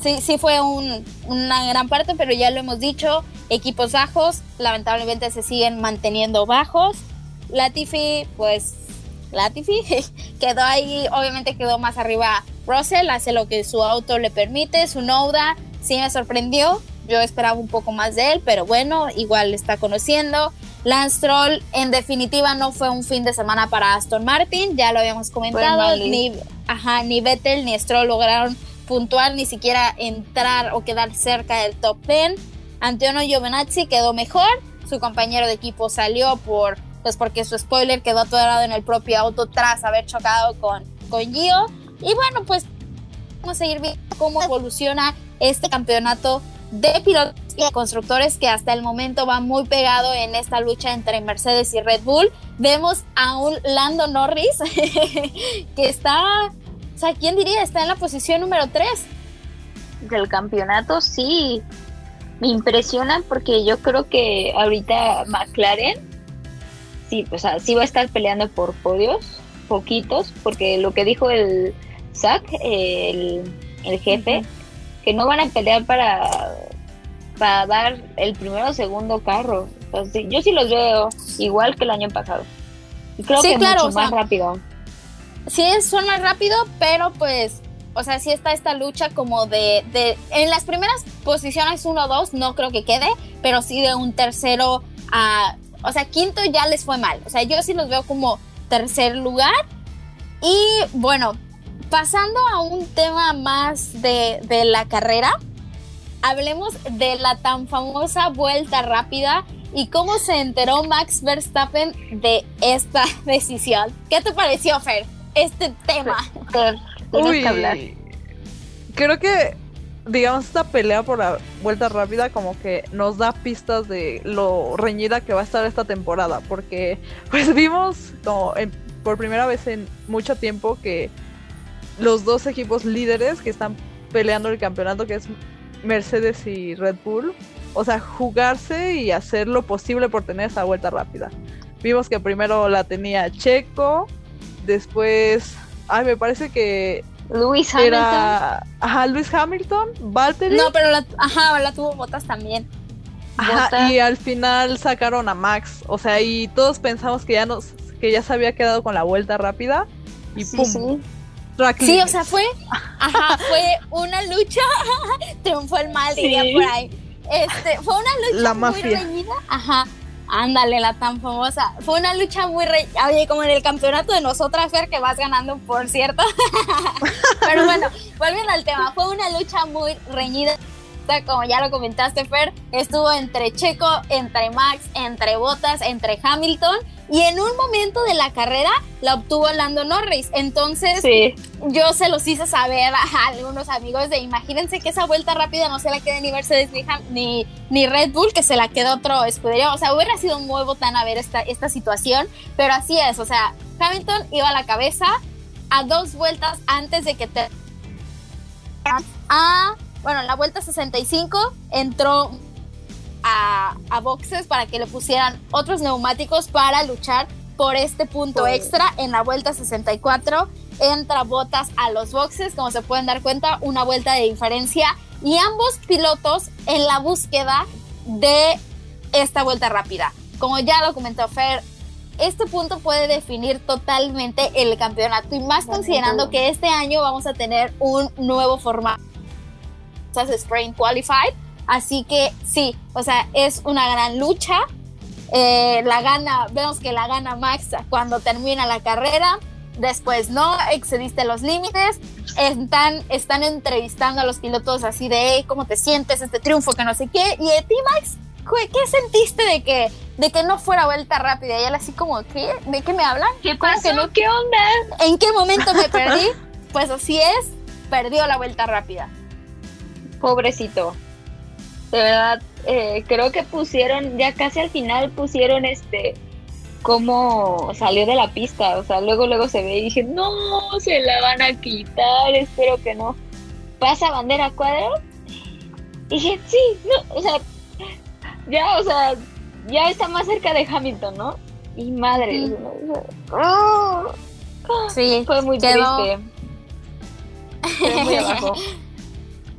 sí, sí fue un- una gran parte, pero ya lo hemos dicho, equipos bajos, lamentablemente se siguen manteniendo bajos. Latifi, pues Latifi quedó ahí, obviamente quedó más arriba Russell, hace lo que su auto le permite, su Nouda sí me sorprendió, yo esperaba un poco más de él, pero bueno, igual está conociendo. Lance Stroll, en definitiva, no fue un fin de semana para Aston Martin, ya lo habíamos comentado, ni, ajá, ni Vettel ni Stroll lograron puntuar, ni siquiera entrar o quedar cerca del top 10. Antonio Giovinazzi quedó mejor, su compañero de equipo salió por, pues porque su spoiler quedó atorado en el propio auto tras haber chocado con, con Gio. Y bueno, pues vamos a seguir viendo cómo evoluciona este campeonato de pilotos y constructores que hasta el momento va muy pegado en esta lucha entre Mercedes y Red Bull. Vemos a un Lando Norris que está, o sea, ¿quién diría? Está en la posición número 3. Del campeonato, sí. Me impresiona porque yo creo que ahorita McLaren, sí, o sea, sí va a estar peleando por podios, poquitos, porque lo que dijo el Zach, el, el jefe, que no van a pelear para, para dar el primero o segundo carro. O yo sí los veo igual que el año pasado. Y creo Sí, que claro, mucho o sea, más rápido. sí son más rápido, pero pues, o sea, sí está esta lucha como de, de en las primeras posiciones 1-2 no creo que quede, pero sí de un tercero a, o sea, quinto ya les fue mal, o sea, yo sí los veo como tercer lugar y bueno, pasando a un tema más de, de la carrera, hablemos de la tan famosa vuelta rápida y cómo se enteró Max Verstappen de esta decisión. ¿Qué te pareció, Fer, este tema? Uy, que hablar. creo que, digamos, esta pelea por la vuelta rápida como que nos da pistas de lo reñida que va a estar esta temporada, porque pues vimos como por primera vez en mucho tiempo que los dos equipos líderes que están peleando el campeonato, que es Mercedes y Red Bull, o sea, jugarse y hacer lo posible por tener esa vuelta rápida. Vimos que primero la tenía Checo, después, ay, me parece que Luis Hamilton. era ajá, Luis Hamilton, Valtteri, No, pero la, ajá, la tuvo botas también. ajá, y al final sacaron a Max, o sea, y todos pensamos que ya nos que ya se había quedado con la vuelta rápida y Sí, pum. sí. Sí, o sea, fue, ajá, fue una lucha, triunfó el mal, diría Sí. por ahí. Este, fue una lucha La muy mafia. reñida, ajá, ándale, la tan famosa. Fue una lucha muy reñida, oye, como en el campeonato de nosotras, Fer, que vas ganando, por cierto. Pero bueno, volviendo al tema, fue una lucha muy reñida. Como ya lo comentaste, Fer, estuvo entre Checo, entre Max, entre Bottas, entre Hamilton. Y en un momento de la carrera la obtuvo Lando Norris. Entonces, Sí, yo se los hice saber a algunos amigos de imagínense que esa vuelta rápida no se la quede ni Mercedes ni, ni, Red Bull, que se la quedó otro escudería. O sea, hubiera sido muy botana ver esta, esta situación, pero así es. O sea, Hamilton iba a la cabeza a dos vueltas antes de que te... A, bueno, en la vuelta 65 entró a, a boxes para que le pusieran otros neumáticos para luchar por este punto extra en la vuelta 64 entra botas a los boxes como se pueden dar cuenta una vuelta de diferencia y ambos pilotos en la búsqueda de esta vuelta rápida. Como ya lo comentó Fer este punto puede definir totalmente el campeonato y más considerando que este año vamos a tener un nuevo formato Sprint Qualified Así que sí, o sea, es una gran lucha. Eh, la gana, vemos que la gana Max cuando termina la carrera. Después no, excediste los límites. Están, están entrevistando a los pilotos así de "Hey, cómo te sientes, este triunfo, que no sé qué. Y de ti, Max, ¿qué, sentiste de que, de que no fuera vuelta rápida? Y él así como, ¿qué? ¿De qué me hablan? ¿qué ¿Cómo pasó? que no? ¿Qué onda? ¿En qué momento me perdí? Pues así es, perdió la vuelta rápida. Pobrecito. De verdad, eh, creo que pusieron, ya casi al final pusieron este cómo salió de la pista. O sea, luego luego se ve y dije, no, se la van a quitar, espero que no. Pasa bandera cuadra. Y dije, sí, no, o sea, ya, o sea, ya está más cerca de Hamilton, ¿no? Y madre, Ujú. ¿no? O sea, ¡ah! Sí, fue muy Quedó- triste. Muy abajo.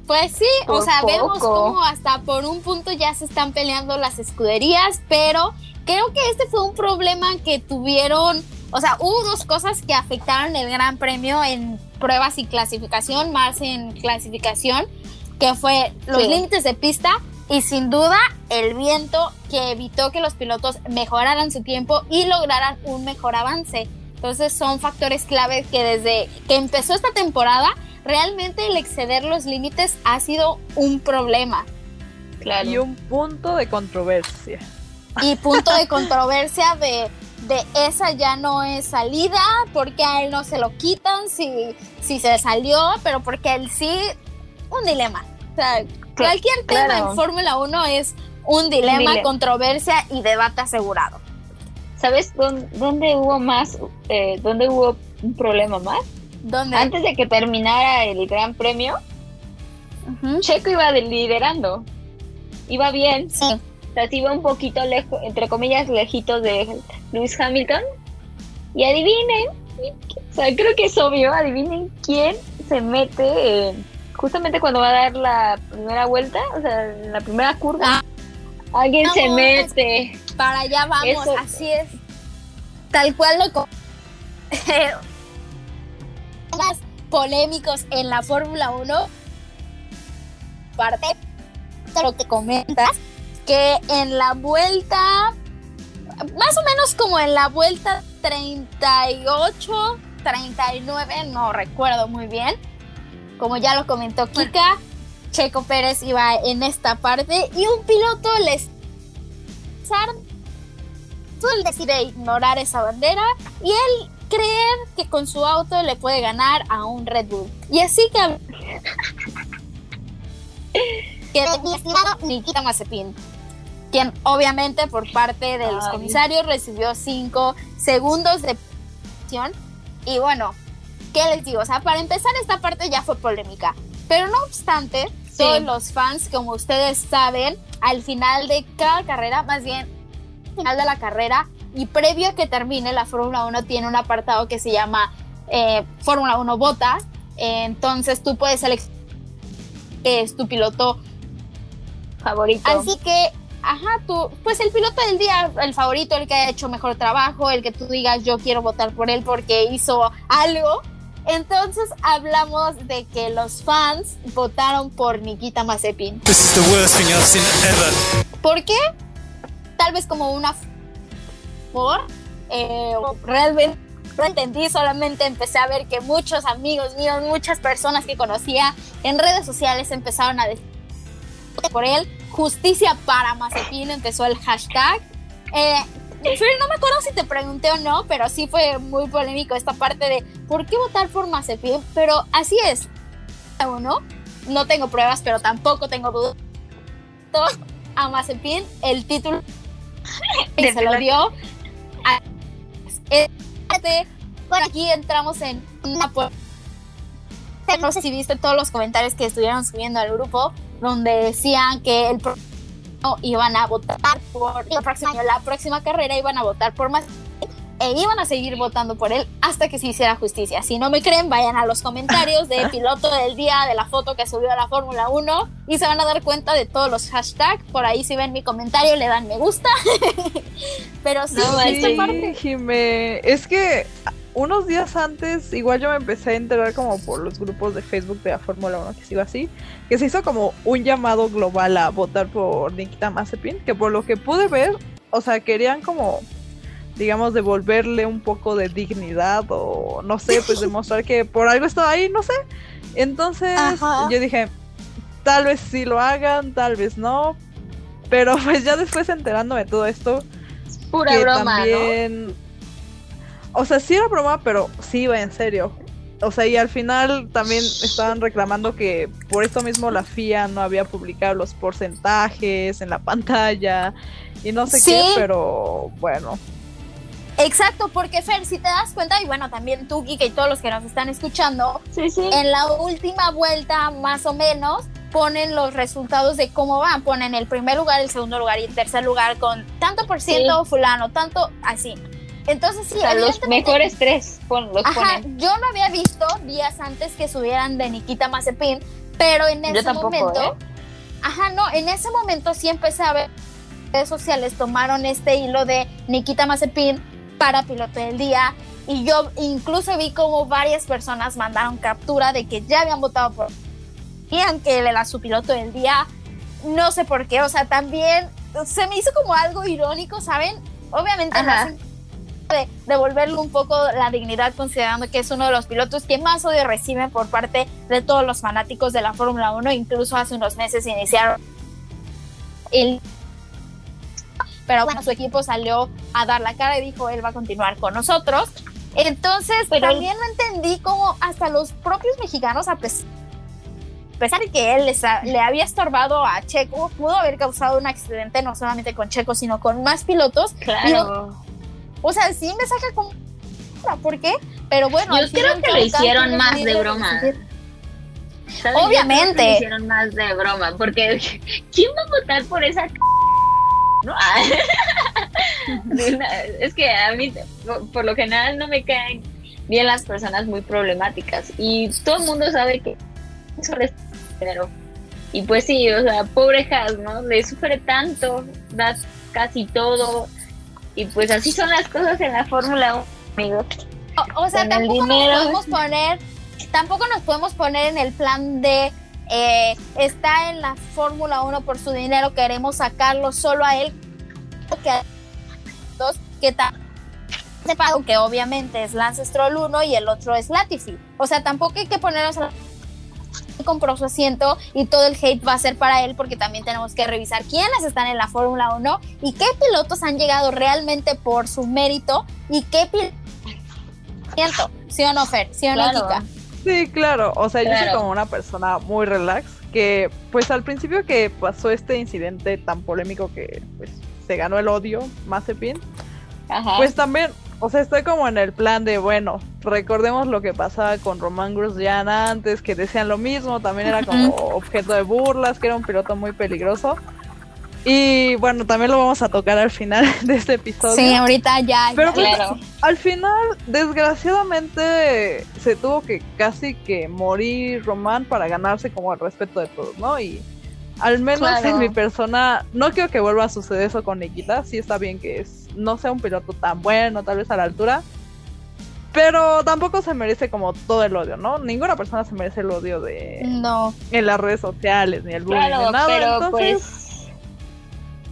Pues sí, o Por sea, vemos poco. cómo hasta por un punto ya se están peleando las escuderías, pero creo que este fue un problema que tuvieron, o sea, hubo dos cosas que afectaron el Gran Premio en pruebas y clasificación, más en clasificación, que fue los Sí. límites de pista y sin duda el viento que evitó que los pilotos mejoraran su tiempo y lograran un mejor avance. Entonces son factores clave que desde que empezó esta temporada realmente el exceder los límites ha sido un problema Claro. Y un punto de controversia. y punto de controversia de, de esa ya no es salida, porque a él no se lo quitan si, si se salió, pero porque a él sí, un dilema. O sea, cualquier tema claro. en Fórmula 1 es un dilema, dilema. controversia y debate asegurado. ¿Sabes dónde, dónde hubo más, eh, dónde hubo un problema más? Antes de que terminara el Gran Premio. Checo iba de- liderando. Iba bien, Sí, o sea, sí iba un poquito lejos, entre comillas, lejitos de Lewis Hamilton. Y adivinen, o sea, creo que es obvio, adivinen quién se mete eh, justamente cuando va a dar la primera vuelta, o sea, la primera curva. Ah. Alguien se mete. para allá vamos, Eso- así es. Tal cual lo polémicos en la Fórmula 1. Parte de lo que comentas, que en la vuelta, más o menos como en la vuelta 38, 39, no recuerdo muy bien, como ya lo comentó Kika, Checo Pérez iba en esta parte y un piloto les él decide ignorar esa bandera y él creer que con su auto le puede ganar a un Red Bull. Y así que que mi estimado Nikita Mazepin, quien obviamente por parte de los comisarios recibió 5 segundos de. Y bueno, ¿qué les digo? O sea, para empezar esta parte ya fue polémica. Pero no obstante, Sí. todos los fans, como ustedes saben, al final de cada carrera, más bien al final de la carrera y previo a que termine, la Fórmula 1 tiene un apartado que se llama eh, Fórmula 1 Botas. Eh, entonces tú puedes seleccionar que es tu piloto Favorito. Así que ajá, tú, pues el piloto del día, el favorito, el que ha hecho mejor trabajo, el que tú digas yo quiero votar por él porque hizo algo. Entonces hablamos de que los fans votaron por Nikita Mazepin. This is the worst thing I've seen ever. ¿Por qué? Tal vez como una por eh, o realmente no entendí, solamente empecé a ver que muchos amigos míos, muchas personas que conocía en redes sociales empezaron a decir por él, justicia para Mazepin empezó el hashtag. Eh, no me acuerdo si te pregunté o no, pero sí fue muy polémico esta parte de por qué votar por Mazepin, pero así es. Uno, no tengo pruebas, pero tampoco tengo dudas. A Mazepin el título y se lo dio este, bueno, aquí entramos en una no sé si viste todos los comentarios que estuvieron subiendo al grupo donde decían que el próximo iban a votar por el próximo año, la próxima carrera iban a votar por más e iban a seguir votando por él hasta que se hiciera justicia. Si no me creen, vayan a los comentarios de piloto del día, de la foto que subió a la Fórmula 1 y se van a dar cuenta de todos los hashtags. Por ahí si ven mi comentario, le dan me gusta. Pero sí, No, esta sí. parte Jime, es que unos días antes, igual yo me empecé a enterar como por los grupos de Facebook de la Fórmula 1 que sigo así, que se hizo como un llamado global a votar por Nikita Mazepin, que por lo que pude ver, o sea, querían como, digamos, devolverle un poco de dignidad o no sé, pues demostrar que por algo estaba ahí, no sé. Entonces Ajá. yo dije, tal vez sí lo hagan, tal vez no, pero pues ya después enterándome de todo esto, Pura que broma, ¿no? también... O sea, sí era broma, pero sí iba en serio. O sea, y al final también estaban reclamando que por esto mismo la FIA no había publicado los porcentajes en la pantalla y no sé Sí. qué, pero bueno. Exacto, porque Fer, si te das cuenta, y bueno, también tú, Kike, y todos los que nos están escuchando, Sí, sí. en la última vuelta, más o menos, ponen los resultados de cómo van. Ponen el primer lugar, el segundo lugar y el tercer lugar con tanto por ciento fulano, tanto así. Entonces, sí, O sea, los mejores tres pon- los Ajá, ponen. yo no había visto días antes que subieran de Nikita Mazepin, pero en ese tampoco, momento, ¿eh? ajá, no, en ese momento sí empecé a ver redes sociales tomaron este hilo de Nikita Mazepin para piloto del día y yo incluso vi como varias personas mandaron captura de que ya habían votado por Ian, que él era su piloto del día. No sé por qué, o sea, también se me hizo como algo irónico, ¿saben? Obviamente Ajá. de devolverle un poco la dignidad considerando que es uno de los pilotos que más odio reciben por parte de todos los fanáticos de la Fórmula 1, incluso hace unos meses iniciaron el pero bueno, su equipo salió a dar la cara y dijo él va a continuar con nosotros. Entonces, Pero- también no entendí cómo hasta los propios mexicanos, a pes- a pesar de que él les ha- le había estorbado a Checo, pudo haber causado un accidente no solamente con Checo, sino con más pilotos. Claro. O sea, sí me saca como... ¿Por qué? Pero bueno, Yo creo que lo hicieron más de broma. Obviamente. lo hicieron más de broma, porque ¿quién va a votar por esa c- ¿no? Ah. Es que a mí, por- lo general, no me caen bien las personas muy problemáticas y todo el mundo sabe que eso les dinero. Y pues sí, o sea, pobre Has, ¿no? Le sufre tanto, da casi todo y pues así son las cosas en la Fórmula 1, amigos. O, o sea, Con tampoco nos podemos poner, tampoco nos podemos poner en el plan de eh, está en la Fórmula 1 por su dinero, queremos sacarlo solo a él, que a dos que ta- separado, que obviamente es Lance Stroll 1 y el otro es Latifi. O sea, tampoco hay que ponernos a compró su asiento y todo el hate va a ser para él porque también tenemos que revisar quiénes están en la Fórmula 1 y qué pilotos han llegado realmente por su mérito y qué pilotos ¿Sí o no, Fer? ¿Sí o no, Claro. Kika? Sí, claro. O sea, yo soy como una persona muy relax que, pues al principio que pasó este incidente tan polémico que pues se ganó el odio, Mazepin, Ajá. pues también, o sea, estoy como en el plan de, bueno, recordemos lo que pasaba con Román Grosjean antes, que decían lo mismo, también era como objeto de burlas, que era un piloto muy peligroso. Y bueno, también lo vamos a tocar al final de este episodio. Sí, ahorita ya. Pero ya. pues, claro. al final, desgraciadamente, se tuvo que casi que morir Román para ganarse como el respeto de todos, ¿no? Y Al menos Claro. en mi persona, no quiero que vuelva a suceder eso con Nikita. Sí está bien que es, no sea un piloto tan bueno, tal vez a la altura. Pero tampoco se merece como todo el odio, ¿no? Ninguna persona se merece el odio de No. en las redes sociales, ni el bullying, Claro, ni nada. pero Entonces, pues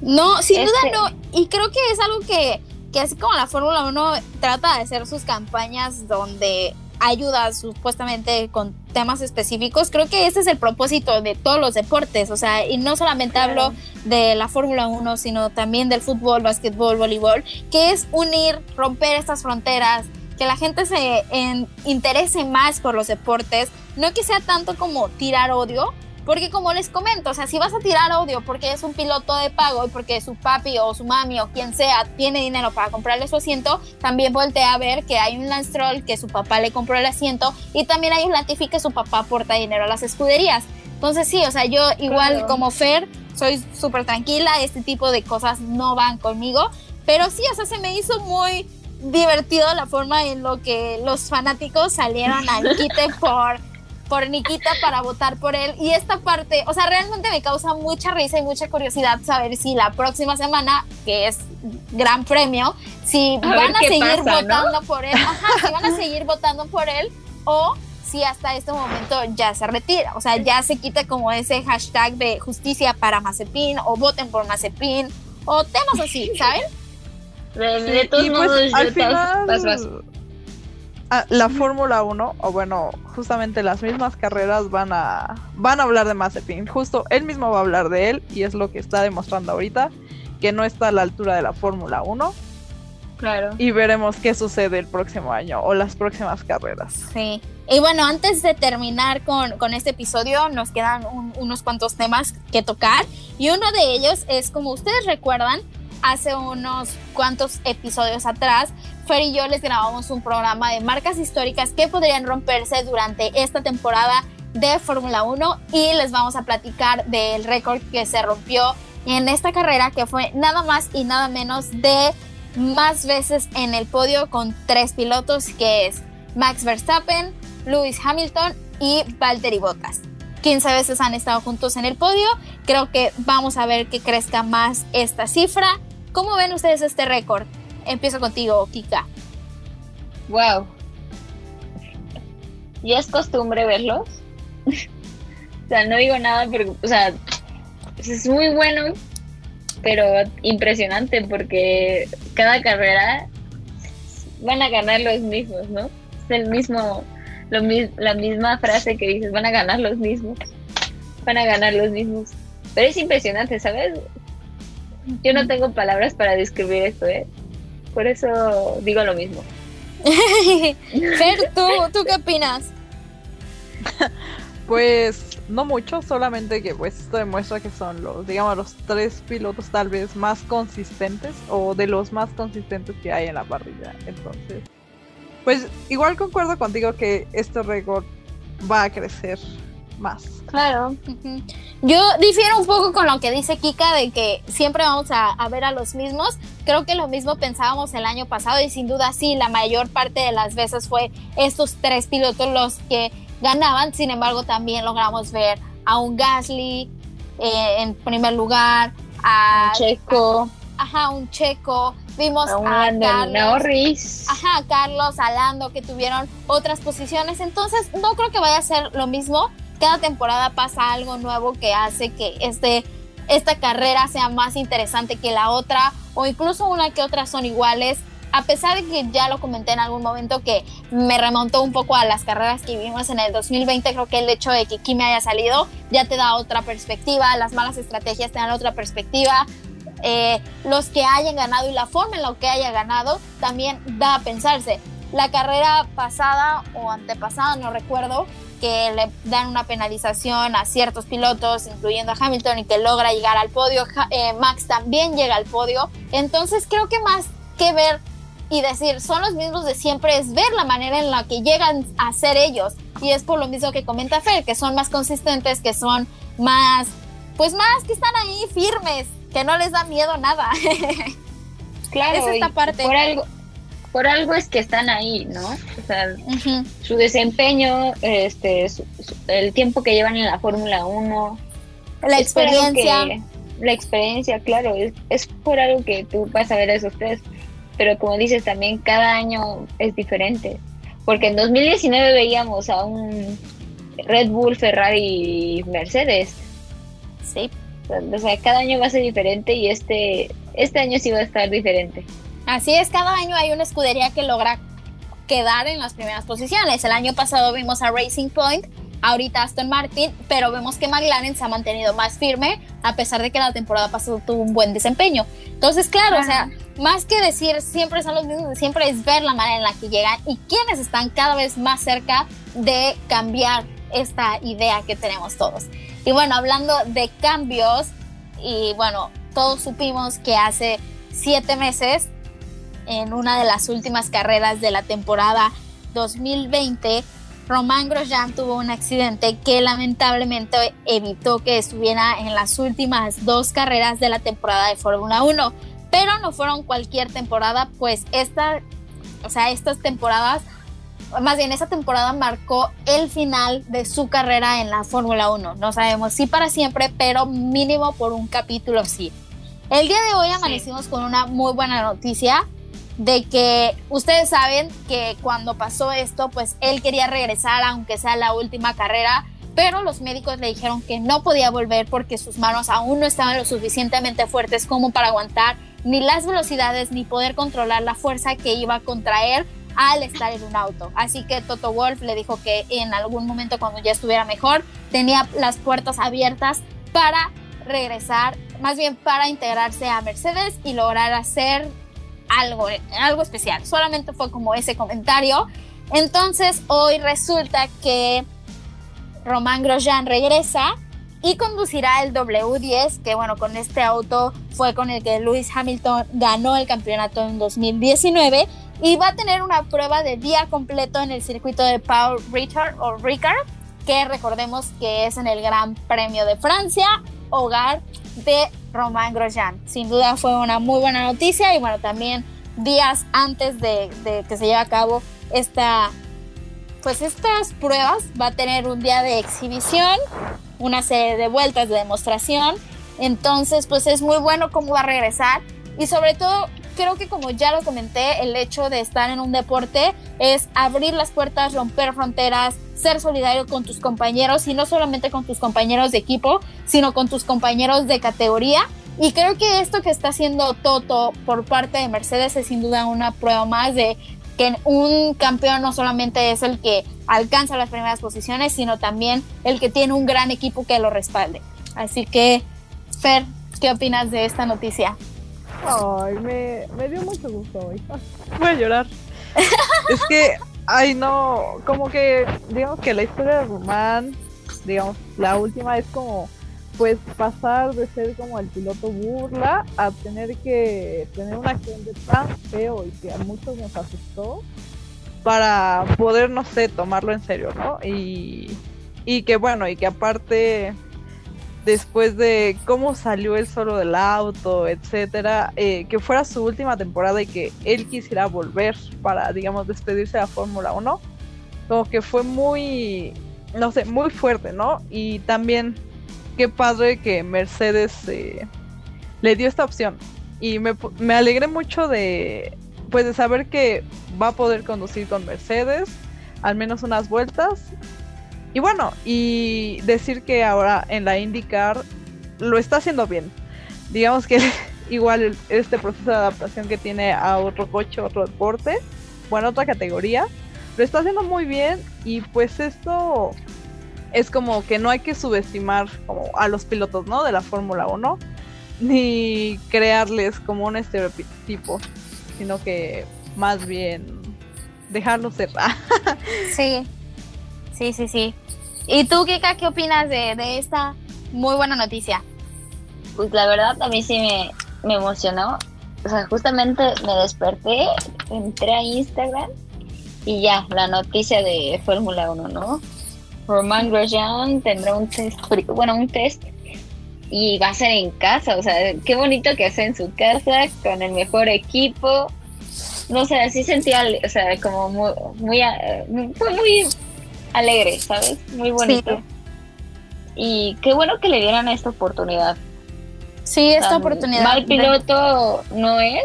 No, sin Este- duda no. Y creo que es algo que, que así como la Fórmula 1 trata de hacer sus campañas donde ayuda supuestamente con temas específicos, creo que ese es el propósito de todos los deportes. O sea, y no solamente Claro. hablo de la Fórmula 1, sino también del fútbol, básquetbol, voleibol, que es unir, romper estas fronteras, que la gente se en- interese más por los deportes, no que sea tanto como tirar odio, porque como les comento, o sea, si vas a tirar odio porque es un piloto de pago y porque su papi o su mami o quien sea tiene dinero para comprarle su asiento, también voltea a ver que hay un Lance Stroll que su papá le compró el asiento y también hay un Latifi que su papá aporta dinero a las escuderías. Entonces sí, o sea, yo igual Claro. como Fer soy súper tranquila, este tipo de cosas no van conmigo, pero sí, o sea, se me hizo muy divertido la forma en lo que los fanáticos salieron al quite por por Nikita para votar por él. Y esta parte, o sea, realmente me causa mucha risa y mucha curiosidad saber si la próxima semana, que es gran premio, si A van a seguir pasa, ¿no? votando por él, ajá, si van a seguir votando por él o si hasta este momento ya se retira, o sea, ya se quita como ese hashtag de justicia para Mazepin o voten por Mazepin o temas así, ¿saben? de, Sí, de todos y pues, modos, al yo todos- final, vas, vas. Ah, la Fórmula 1, o bueno, justamente las mismas carreras van a van a hablar de Mazepin. Justo él mismo va a hablar de él y es lo que está demostrando ahorita, que no está a la altura de la Fórmula 1 Claro. y veremos qué sucede el próximo año o las próximas carreras. Sí. Y bueno, antes de terminar con, con este episodio, nos quedan un- unos cuantos temas que tocar. Y uno de ellos es, como ustedes recuerdan, hace unos cuantos episodios atrás, Fer y yo les grabamos un programa de marcas históricas que podrían romperse durante esta temporada de Fórmula 1 y les vamos a platicar del récord que se rompió en esta carrera que fue nada más y nada menos de más veces en el podio con tres pilotos que es Max Verstappen, Lewis Hamilton y Valtteri Bottas. 15 veces han estado juntos en el podio. Creo que vamos a ver que crezca más esta cifra. ¿Cómo ven ustedes este récord? Empiezo contigo, Kika. Wow. Ya es costumbre verlos. o sea, no digo nada porque, o sea, es muy bueno, pero impresionante porque cada carrera van a ganar los mismos, ¿no? Es el mismo, lo, la misma frase que dices, van a ganar los mismos. Van a ganar los mismos. Pero es impresionante, ¿sabes? Yo no tengo palabras para describir esto, ¿eh? Por eso digo lo mismo. Fer, ¿tú, ¿tú qué opinas? Pues no mucho, solamente que pues esto demuestra que son los, digamos, los tres pilotos tal vez más consistentes o de los más consistentes que hay en la parrilla. Entonces, pues igual concuerdo contigo que este récord va a crecer más. Claro. Yo difiero un poco con lo que dice Kika de que siempre vamos a, a ver a los mismos. Creo que lo mismo pensábamos el año pasado y sin duda sí, la mayor parte de las veces fue estos tres pilotos los que ganaban. Sin embargo, también logramos ver a un Gasly eh, en primer lugar, a Checo, ajá, un Checo, vimos a a, un Carlos. Norris. Ajá, Carlos, Alando, que tuvieron otras posiciones. Entonces, no creo que vaya a ser lo mismo. Cada temporada pasa algo nuevo que hace que este, esta carrera sea más interesante que la otra, o incluso una que otra son iguales. A pesar de que ya lo comenté en algún momento que me remontó un poco a las carreras que vivimos en el 2020, creo que el hecho de que Kimi haya salido ya te da otra perspectiva, las malas estrategias te dan otra perspectiva, eh, los que hayan ganado y la forma en la que haya ganado también da a pensarse. La carrera pasada o antepasada, no recuerdo, que le dan una penalización a ciertos pilotos, incluyendo a Hamilton, y que logra llegar al podio. Eh, Max también llega al podio. Entonces creo que más que ver y decir son los mismos de siempre es ver la manera en la que llegan a ser ellos. Y es por lo mismo que comenta Fer, que son más consistentes, que son más, pues más que están ahí firmes, que no les da miedo nada. Claro, es esta parte. Por algo, por algo es que están ahí, ¿no? O sea, su desempeño, este, su- su- el tiempo que llevan en la Fórmula 1, La experiencia. que- la experiencia, claro, es, es por algo que tú vas a ver a esos tres. Pero como dices, también cada año es diferente. Porque en 2019 veíamos a un Red Bull, Ferrari y Mercedes. Sí. O sea, cada año va a ser diferente y este, este año sí va a estar diferente. Así es, cada año hay una escudería que logra quedar en las primeras posiciones. El año pasado vimos a Racing Point, ahorita Aston Martin, pero vemos que McLaren se ha mantenido más firme a pesar de que la temporada pasada tuvo un buen desempeño. Entonces, claro, o sea, más que decir siempre son los mismos siempre es ver la manera en la que llegan y quiénes están cada vez más cerca de cambiar esta idea que tenemos todos. Y bueno, hablando de cambios, y bueno, todos supimos que hace siete meses, en una de las últimas carreras de la temporada 2020, Román Grosjean tuvo un accidente que lamentablemente evitó que estuviera en las últimas dos carreras de la temporada de Fórmula 1. Pero no fueron cualquier temporada, pues esta, o sea, estas temporadas más bien esa temporada marcó el final de su carrera en la Fórmula 1. No sabemos si para siempre, pero mínimo por un capítulo sí. El día de hoy amanecimos con una muy buena noticia de que ustedes saben que cuando pasó esto, pues él quería regresar aunque sea la última carrera, pero los médicos le dijeron que no podía volver porque sus manos aún no estaban lo suficientemente fuertes como para aguantar ni las velocidades ni poder controlar la fuerza que iba a contraer al estar en un auto. Así que Toto Wolf le dijo que en algún momento cuando ya estuviera mejor, tenía las puertas abiertas para regresar, más bien para integrarse a Mercedes y lograr hacer algo, algo especial. Solamente fue como ese comentario. Entonces hoy resulta que Román Grosjean regresa y conducirá el W10, que bueno, con este auto fue con el que Lewis Hamilton ganó el campeonato en 2019 y va a tener una prueba de día completo en el circuito de Paul Ricard, que recordemos que es en el Gran Premio de Francia, hogar de Román Grosjean. Sin duda fue una muy buena noticia y bueno, también días antes de, que se lleve a cabo esta, pues estas pruebas, va a tener un día de exhibición, una serie de vueltas de demostración. Entonces, pues es muy bueno cómo va a regresar y sobre todo creo que como ya lo comenté, el hecho de estar en un deporte es abrir las puertas, romper fronteras, ser solidario con tus compañeros y no solamente con tus compañeros de equipo, sino con tus compañeros de categoría. Y creo que esto que está haciendo Toto por parte de Mercedes es sin duda una prueba más de que un campeón no solamente es el que alcanza las primeras posiciones, sino también el que tiene un gran equipo que lo respalde. Así que, Fer, ¿qué opinas de esta noticia? Ay, me, me dio mucho gusto hoy. Voy a llorar. es que, ay no, como que, digamos que la historia de Román, digamos, la última es como, pues pasar de ser como el piloto burla a tener que tener un accidente tan feo y que a muchos nos asustó para poder, no sé, tomarlo en serio, ¿no? Y, y que bueno, y que aparte después de cómo salió él solo del auto, etcétera, eh, que fuera su última temporada y que él quisiera volver para, digamos, despedirse de la Fórmula 1, como que fue muy, no sé, muy fuerte, ¿no? Y también, qué padre que Mercedes eh, le dio esta opción. Y me, me alegré mucho de, pues, de saber que va a poder conducir con Mercedes, al menos unas vueltas, y bueno, y decir que ahora en la IndyCar lo está haciendo bien. Digamos que igual este proceso de adaptación que tiene a otro coche, otro deporte, bueno, otra categoría, lo está haciendo muy bien y pues esto es como que no hay que subestimar como a los pilotos, ¿no? De la Fórmula 1, ni crearles como un estereotipo, sino que más bien dejarlos ser. sí, sí, sí, sí. ¿Y tú, Kika, qué opinas de, de, esta muy buena noticia? Pues la verdad a mí sí me, me emocionó. O sea, justamente me desperté, entré a Instagram y ya, la noticia de Fórmula 1, ¿no? Roman Grosjean tendrá un test, bueno, un test y va a ser en casa, o sea, qué bonito que hace en su casa, con el mejor equipo. No sé, así sentía, o sea, como muy, muy, fue muy alegre, ¿sabes? Muy bonito. y qué bueno que le dieran esta oportunidad. Sí, esta oportunidad. Mal piloto no es.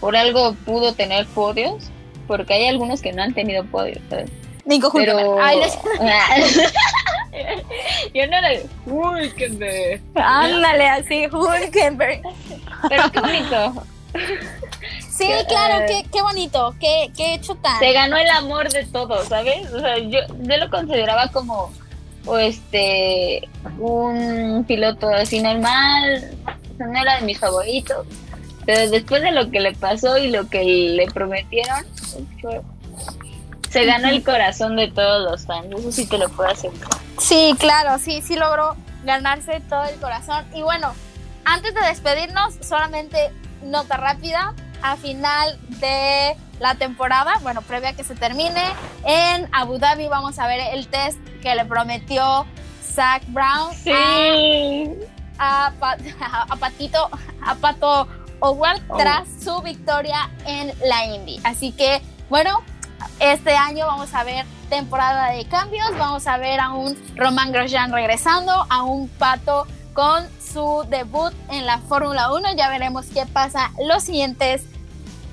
Por algo pudo tener podios, porque hay algunos que no han tenido podios, ¿sabes? Nico Pero... Hulkenberg. Ay, les- Yo no le... Me... Ándale, así, Hulkenberg. Pero qué bonito. Sí, Que, claro, eh, qué, qué bonito, qué, qué hecho tan. Se ganó el amor de todos, ¿sabes? O sea, yo, yo lo consideraba como o este un piloto así normal, no era de mis favoritos. Pero después de lo que le pasó y lo que le prometieron, fue- se ganó el corazón de todos los fans. Eso sí te lo puedo asegurar. Sí, claro, sí, sí logró ganarse todo el corazón. Y bueno, antes de despedirnos, solamente nota rápida. A final de la temporada, bueno, previa a que se termine, en Abu Dhabi vamos a ver el test que le prometió Zach Brown Sí. a, a Patito, a Pato Howard Oh. tras su victoria en la Indy. Así que, bueno, este año vamos a ver temporada de cambios, vamos a ver a un Roman Grosjean regresando, a un Pato con su debut en la Fórmula 1. Ya veremos qué pasa los siguientes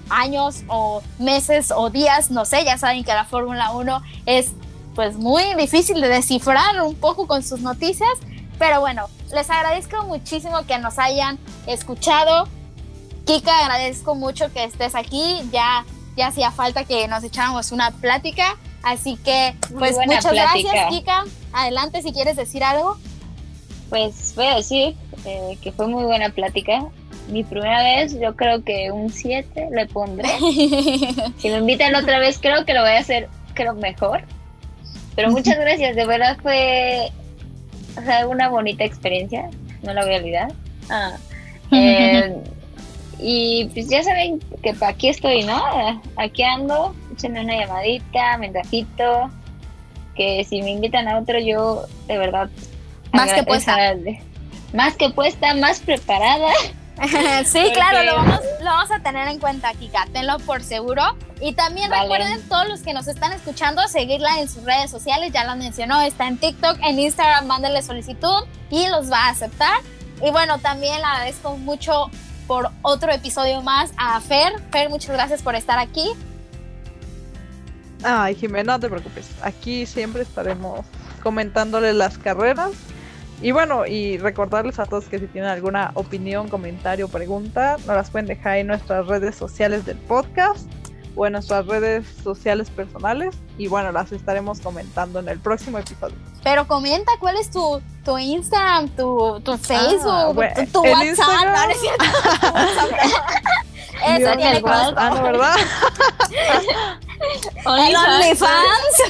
años o meses o días, no sé, ya saben que la Fórmula 1 es pues muy difícil de descifrar un poco con sus noticias, pero bueno, les agradezco muchísimo que nos hayan escuchado. Kika, agradezco mucho que estés aquí, ya, ya hacía falta que nos echáramos una plática, así que pues muchas plática. gracias Kika, adelante si quieres decir algo. Pues voy a decir eh, que fue muy buena plática. Mi primera vez, yo creo que un 7 le pondré. Si me invitan otra vez, creo que lo voy a hacer, creo, mejor. Pero muchas gracias, de verdad fue o sea, una bonita experiencia, no la voy a olvidar. Ah, eh, y pues ya saben que aquí estoy, ¿no? Aquí ando, échenme una llamadita, mensajito, que si me invitan a otro, yo de verdad... Más que puesta. Más que puesta, más preparada. sí, Porque- claro, lo vamos, lo vamos a tener en cuenta, Kika, tenlo por seguro. Y también Vale. recuerden, todos los que nos están escuchando, seguirla en sus redes sociales, ya la mencionó, está en TikTok, en Instagram, mándenle solicitud y los va a aceptar. Y bueno, también le agradezco mucho por otro episodio más a Fer. Fer, muchas gracias por estar aquí. Ay, Jimena, no te preocupes. Aquí siempre estaremos comentándole las carreras. Y bueno, y recordarles a todos que si tienen alguna opinión, comentario, pregunta, nos las pueden dejar en nuestras redes sociales del podcast o en nuestras redes sociales personales. Y bueno, las estaremos comentando en el próximo episodio. Pero comenta cuál es tu, tu Instagram, tu, tu Facebook, bueno, tu, tu WhatsApp. Instagram. No, no es cierto, tu WhatsApp, no. Eso tiene el WhatsApp. costo. Ah, ¿no, ¿verdad? OnlyFans.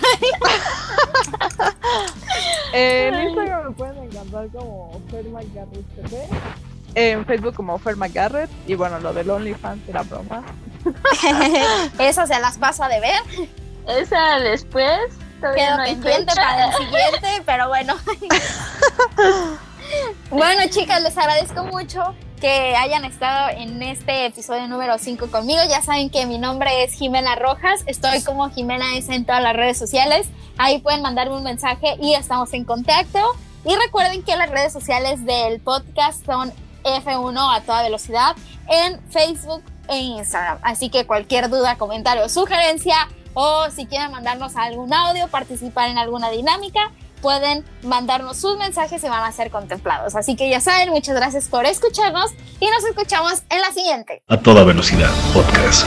En Instagram me pueden encontrar como Fer McGarrett TV. En Facebook como Fer McGarrett. Y bueno, lo del OnlyFans era broma. Eso se las paso a deber. Esa después. Quedo no pendiente para el siguiente, pero bueno. Bueno, chicas, les agradezco mucho que hayan estado en este episodio número 5 conmigo. Ya saben que mi nombre es Jimena Rojas. Estoy como Jimena S en todas las redes sociales. Ahí pueden mandarme un mensaje y estamos en contacto. Y recuerden que las redes sociales del podcast son F1 a toda velocidad en Facebook e Instagram. Así que cualquier duda, comentario sugerencia o si quieren mandarnos algún audio, participar en alguna dinámica, pueden mandarnos sus mensajes y van a ser contemplados. Así que ya saben, muchas gracias por escucharnos y nos escuchamos en la siguiente. A toda velocidad, podcast.